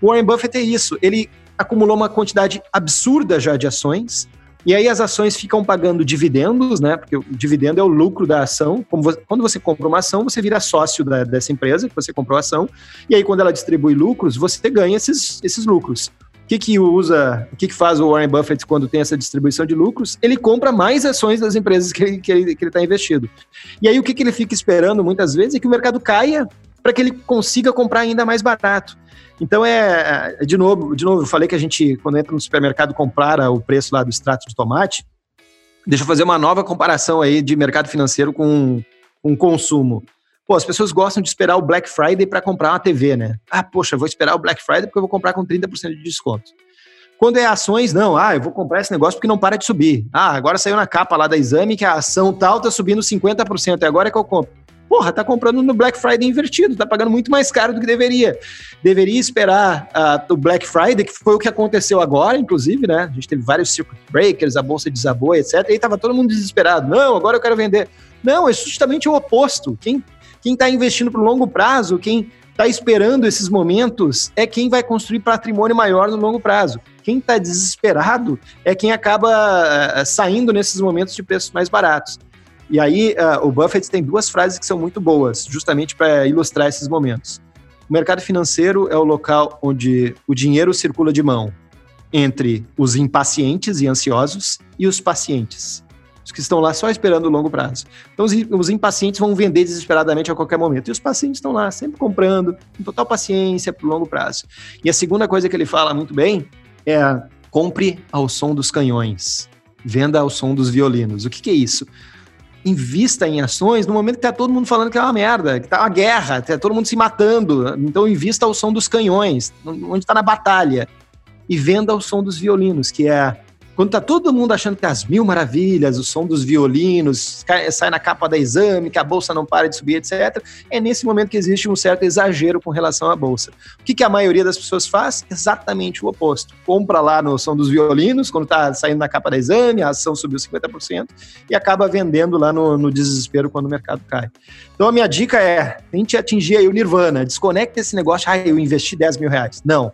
Warren Buffett é isso. Ele acumulou uma quantidade absurda já de ações, e aí as ações ficam pagando dividendos, né? Porque o dividendo é o lucro da ação. Você, quando você compra uma ação, você vira sócio da, dessa empresa que você comprou a ação. E aí, quando ela distribui lucros, você ganha esses, esses lucros. O que, que usa, o que, que faz o Warren Buffett quando tem essa distribuição de lucros? Ele compra mais ações das empresas que ele está que ele, que ele tá investido. E aí o que, que ele fica esperando muitas vezes é que o mercado caia para que ele consiga comprar ainda mais barato. Então é, é, de novo, de novo, eu falei que a gente, quando entra no supermercado, compara o preço lá do extrato de tomate. Deixa eu fazer uma nova comparação aí de mercado financeiro com, com consumo. Pô, as pessoas gostam de esperar o Black Friday para comprar uma TV, né? Ah, poxa, vou esperar o Black Friday porque eu vou comprar com 30% de desconto. Quando é ações, não. Ah, eu vou comprar esse negócio porque não para de subir. Ah, agora saiu na capa lá da exame que a ação tal tá subindo 50%. E agora é que eu compro porra, tá comprando no Black Friday invertido, tá pagando muito mais caro do que deveria. Deveria esperar uh, o Black Friday, que foi o que aconteceu agora, inclusive, né? A gente teve vários circuit breakers, a bolsa desabou, etc. E aí tava todo mundo desesperado. Não, agora eu quero vender. Não, é justamente o oposto. Quem, quem tá investindo pro longo prazo, quem tá esperando esses momentos, é quem vai construir patrimônio maior no longo prazo. Quem está desesperado é quem acaba uh, saindo nesses momentos de preços mais baratos. E aí, uh, o Buffett tem duas frases que são muito boas, justamente para ilustrar esses momentos. O mercado financeiro é o local onde o dinheiro circula de mão entre os impacientes e ansiosos e os pacientes. os que estão lá só esperando o longo prazo. Então, os, os impacientes vão vender desesperadamente a qualquer momento. E os pacientes estão lá, sempre comprando, com total paciência para o longo prazo. E a segunda coisa que ele fala muito bem é compre ao som dos canhões, venda ao som dos violinos. O que, que é isso? Invista em ações no momento que tá todo mundo falando que é uma merda, que tá uma guerra, tá todo mundo se matando. Então invista ao som dos canhões, onde está na batalha. E venda ao som dos violinos, que é quando tá todo mundo achando que as mil maravilhas, o som dos violinos, sai na capa da exame, que a bolsa não para de subir, etc., é nesse momento que existe um certo exagero com relação à bolsa. O que, que a maioria das pessoas faz? Exatamente o oposto. Compra lá no som dos violinos, quando tá saindo na capa da exame, a ação subiu 50%, e acaba vendendo lá no, no desespero quando o mercado cai. Então a minha dica é, tente atingir aí o nirvana, desconecte esse negócio, ah, eu investi 10 mil reais. Não.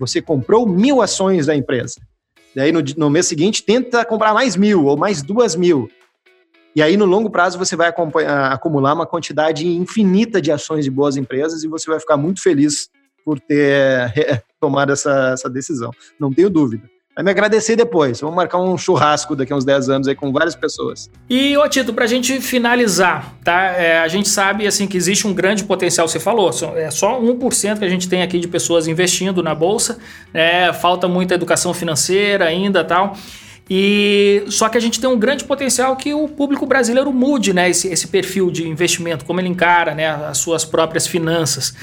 Você comprou mil ações da empresa Daí no, no mês seguinte, tenta comprar mais mil ou mais duas mil. E aí, no longo prazo, você vai acumular uma quantidade infinita de ações de boas empresas e você vai ficar muito feliz por ter tomado essa, essa decisão. Não tenho dúvida. Vai me agradecer depois. Vamos marcar um churrasco daqui a uns 10 anos aí com várias pessoas. E, ô Tito, pra gente finalizar, tá? É, a gente sabe, assim, que existe um grande potencial, você falou, é só 1% que a gente tem aqui de pessoas investindo na Bolsa, é, falta muita educação financeira ainda tal. E só que a gente tem um grande potencial que o público brasileiro mude, né, esse, esse perfil de investimento, como ele encara, né, as suas próprias finanças.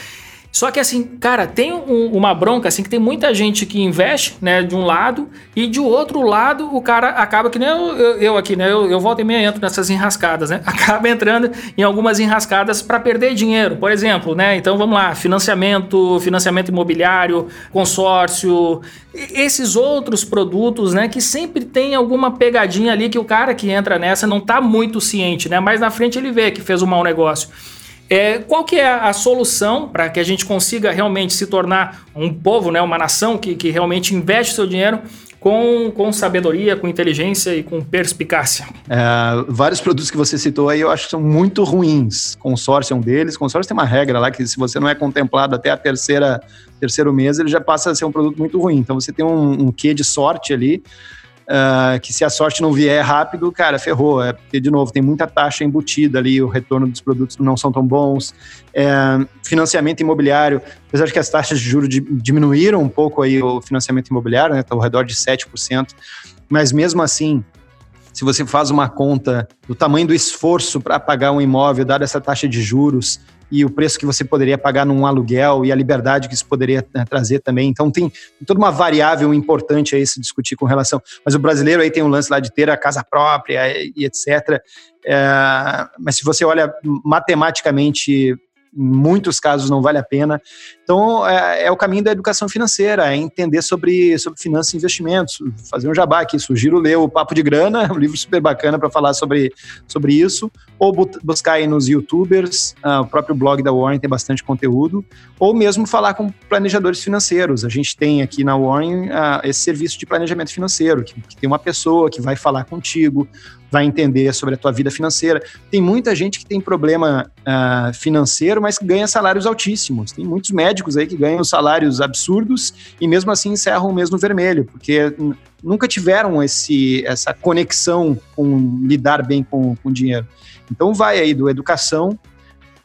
Só que assim, cara, tem um, uma bronca assim que tem muita gente que investe, né, de um lado e de outro lado o cara acaba que nem eu, eu, eu aqui, né, eu, eu volto e meia entro nessas enrascadas, né, acaba entrando em algumas enrascadas para perder dinheiro, por exemplo, né, então vamos lá, financiamento, financiamento imobiliário, consórcio, esses outros produtos, né, que sempre tem alguma pegadinha ali que o cara que entra nessa não tá muito ciente, né, mas na frente ele vê que fez um mau negócio. É, qual que é a solução para que a gente consiga realmente se tornar um povo, né, uma nação que, que realmente investe seu dinheiro com, com sabedoria, com inteligência e com perspicácia? É, vários produtos que você citou aí eu acho que são muito ruins. Consórcio é um deles. Consórcio tem uma regra lá que se você não é contemplado até a terceira terceiro mês, ele já passa a ser um produto muito ruim. Então você tem um, um quê de sorte ali. Uh, que se a sorte não vier rápido, cara, ferrou. É porque, de novo, tem muita taxa embutida ali, o retorno dos produtos não são tão bons. É, financiamento imobiliário, apesar de que as taxas de juros diminuíram um pouco aí o financiamento imobiliário, né, tá ao redor de 7%, mas mesmo assim, se você faz uma conta do tamanho do esforço para pagar um imóvel, dada essa taxa de juros, e o preço que você poderia pagar num aluguel e a liberdade que isso poderia né, trazer também. Então tem, toda uma variável importante aí se discutir com relação. Mas o brasileiro aí tem um lance lá de ter a casa própria e, e etc. É, mas se você olha matematicamente em muitos casos não vale a pena. Então, é, é, o caminho da educação financeira, é entender sobre, sobre finanças e investimentos, fazer um jabá aqui, sugiro ler o Papo de Grana, um livro super bacana para falar sobre, sobre isso, ou buscar aí nos youtubers, uh, o próprio blog da Warren tem bastante conteúdo, ou mesmo falar com planejadores financeiros. A gente tem aqui na Warren uh, esse serviço de planejamento financeiro, que, que tem uma pessoa que vai falar contigo, vai entender sobre a tua vida financeira. Tem muita gente que tem problema uh, financeiro, mas que ganha salários altíssimos. Tem muitos médicos aí que ganham salários absurdos e mesmo assim encerram o mês no vermelho, porque nunca tiveram esse, essa conexão com lidar bem com, com dinheiro. Então vai aí do educação,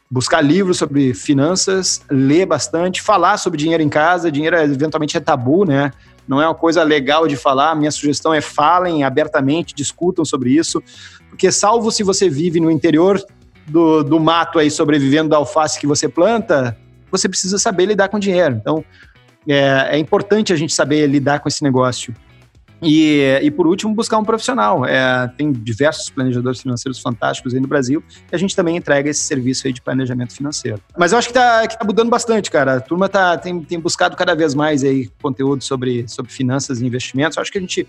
buscar livros sobre finanças, ler bastante, falar sobre dinheiro em casa. Dinheiro eventualmente é tabu, né? não é uma coisa legal de falar. Minha sugestão é falem abertamente, discutam sobre isso, porque salvo se você vive no interior do, do mato aí, sobrevivendo da alface que você planta, você precisa saber lidar com dinheiro. Então, é, é importante a gente saber lidar com esse negócio. E, e por último, buscar um profissional. É, tem diversos planejadores financeiros fantásticos aí no Brasil e a gente também entrega esse serviço aí de planejamento financeiro. Mas eu acho que está tá mudando bastante, cara. A turma tá, tem, tem buscado cada vez mais aí conteúdo sobre, sobre finanças e investimentos. Eu acho que a gente.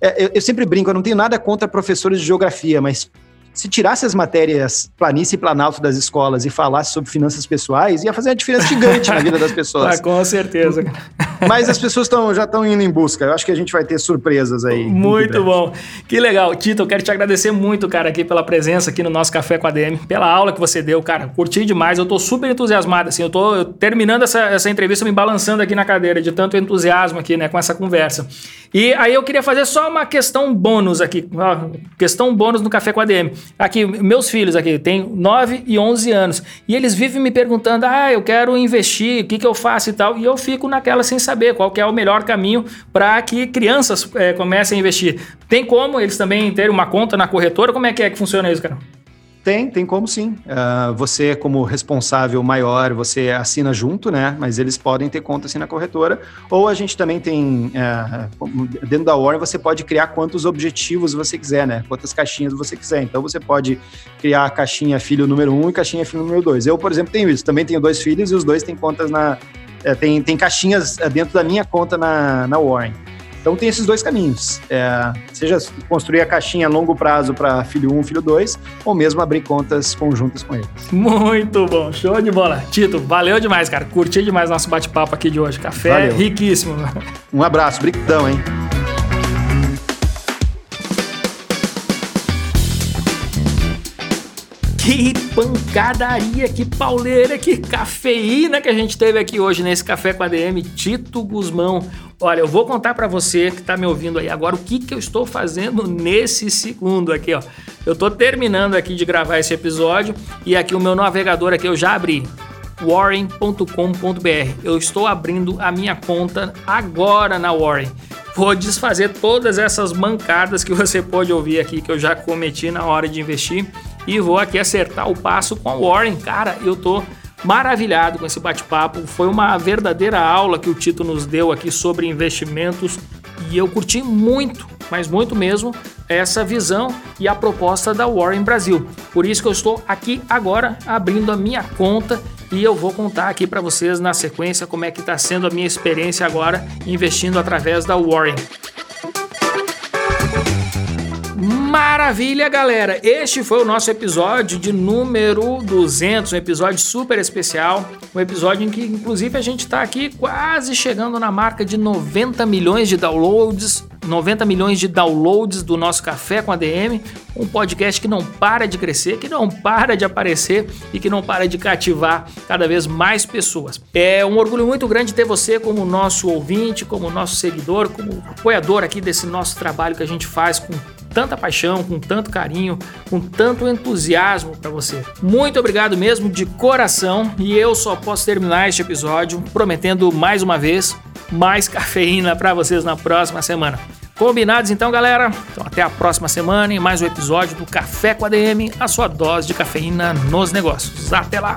É, eu, eu sempre brinco, eu não tenho nada contra professores de geografia, mas se tirasse as matérias planície e planalto das escolas e falasse sobre finanças pessoais, ia fazer uma diferença gigante na vida das pessoas. Ah, com certeza. Mas as pessoas tão, já estão indo em busca. Eu acho que a gente vai ter surpresas aí. Muito bom. Que legal. Tito, eu quero te agradecer muito, cara, aqui pela presença aqui no nosso Café com a DM, pela aula que você deu, cara. Curti demais. Eu tô super entusiasmado, assim. Eu tô terminando essa, essa entrevista me balançando aqui na cadeira de tanto entusiasmo aqui, né, com essa conversa. E aí eu queria fazer só uma questão bônus aqui. Ó, questão bônus no Café com a DM. Aqui, meus filhos aqui, têm 9 e 11 anos. E eles vivem me perguntando, ah, eu quero investir, o que, que eu faço e tal. E eu fico naquela sem saber qual é o melhor caminho para que crianças é, comecem a investir. Tem como eles também terem uma conta na corretora? Como é que é que funciona isso, cara? Tem, tem como sim. Uh, você, como responsável maior, você assina junto, né? Mas eles podem ter conta assim na corretora. Ou a gente também tem, uh, dentro da Warren, você pode criar quantos objetivos você quiser, né? Quantas caixinhas você quiser. Então você pode criar a caixinha filho número um e caixinha filho número dois. Eu, por exemplo, tenho isso. Também tenho dois filhos e os dois têm contas na. É, tem, tem caixinhas dentro da minha conta na, na Warren. Então tem esses dois caminhos. É, seja construir a caixinha a longo prazo para filho 1, um, filho 2, ou mesmo abrir contas conjuntas com eles. Muito bom, show de bola. Tito, valeu demais, cara. Curti demais nosso bate-papo aqui de hoje. Café valeu. riquíssimo. Um abraço, brigadão, hein? Que pancadaria, que pauleira, que cafeína que a gente teve aqui hoje nesse Café com a DM. Tito Guzmão. Olha, eu vou contar para você que está me ouvindo aí agora o que, que eu estou fazendo nesse segundo aqui, ó. Eu estou terminando aqui de gravar esse episódio e aqui o meu navegador aqui eu já abri warren.com.br. Eu estou abrindo a minha conta agora na Warren. Vou desfazer todas essas mancadas que você pode ouvir aqui que eu já cometi na hora de investir e vou aqui acertar o passo com o Warren. Cara, eu tô maravilhado com esse bate-papo. Foi uma verdadeira aula que o Tito nos deu aqui sobre investimentos e eu curti muito, mas muito mesmo, essa visão e a proposta da Warren Brasil. Por isso que eu estou aqui agora abrindo a minha conta e eu vou contar aqui para vocês na sequência como é que está sendo a minha experiência agora investindo através da Warren. Maravilha, galera! Este foi o nosso episódio de número 200, um episódio super especial, um episódio em que, inclusive, a gente está aqui quase chegando na marca de 90 milhões de downloads, 90 milhões de downloads do nosso Café com a DM, um podcast que não para de crescer, que não para de aparecer e que não para de cativar cada vez mais pessoas. É um orgulho muito grande ter você como nosso ouvinte, como nosso seguidor, como apoiador aqui desse nosso trabalho que a gente faz com tanta paixão, com tanto carinho, com tanto entusiasmo para você. Muito obrigado mesmo de coração e eu só posso terminar este episódio prometendo mais uma vez mais cafeína para vocês na próxima semana. Combinados então, galera? Então até a próxima semana em mais um episódio do Café com a DM, a sua dose de cafeína nos negócios. Até lá!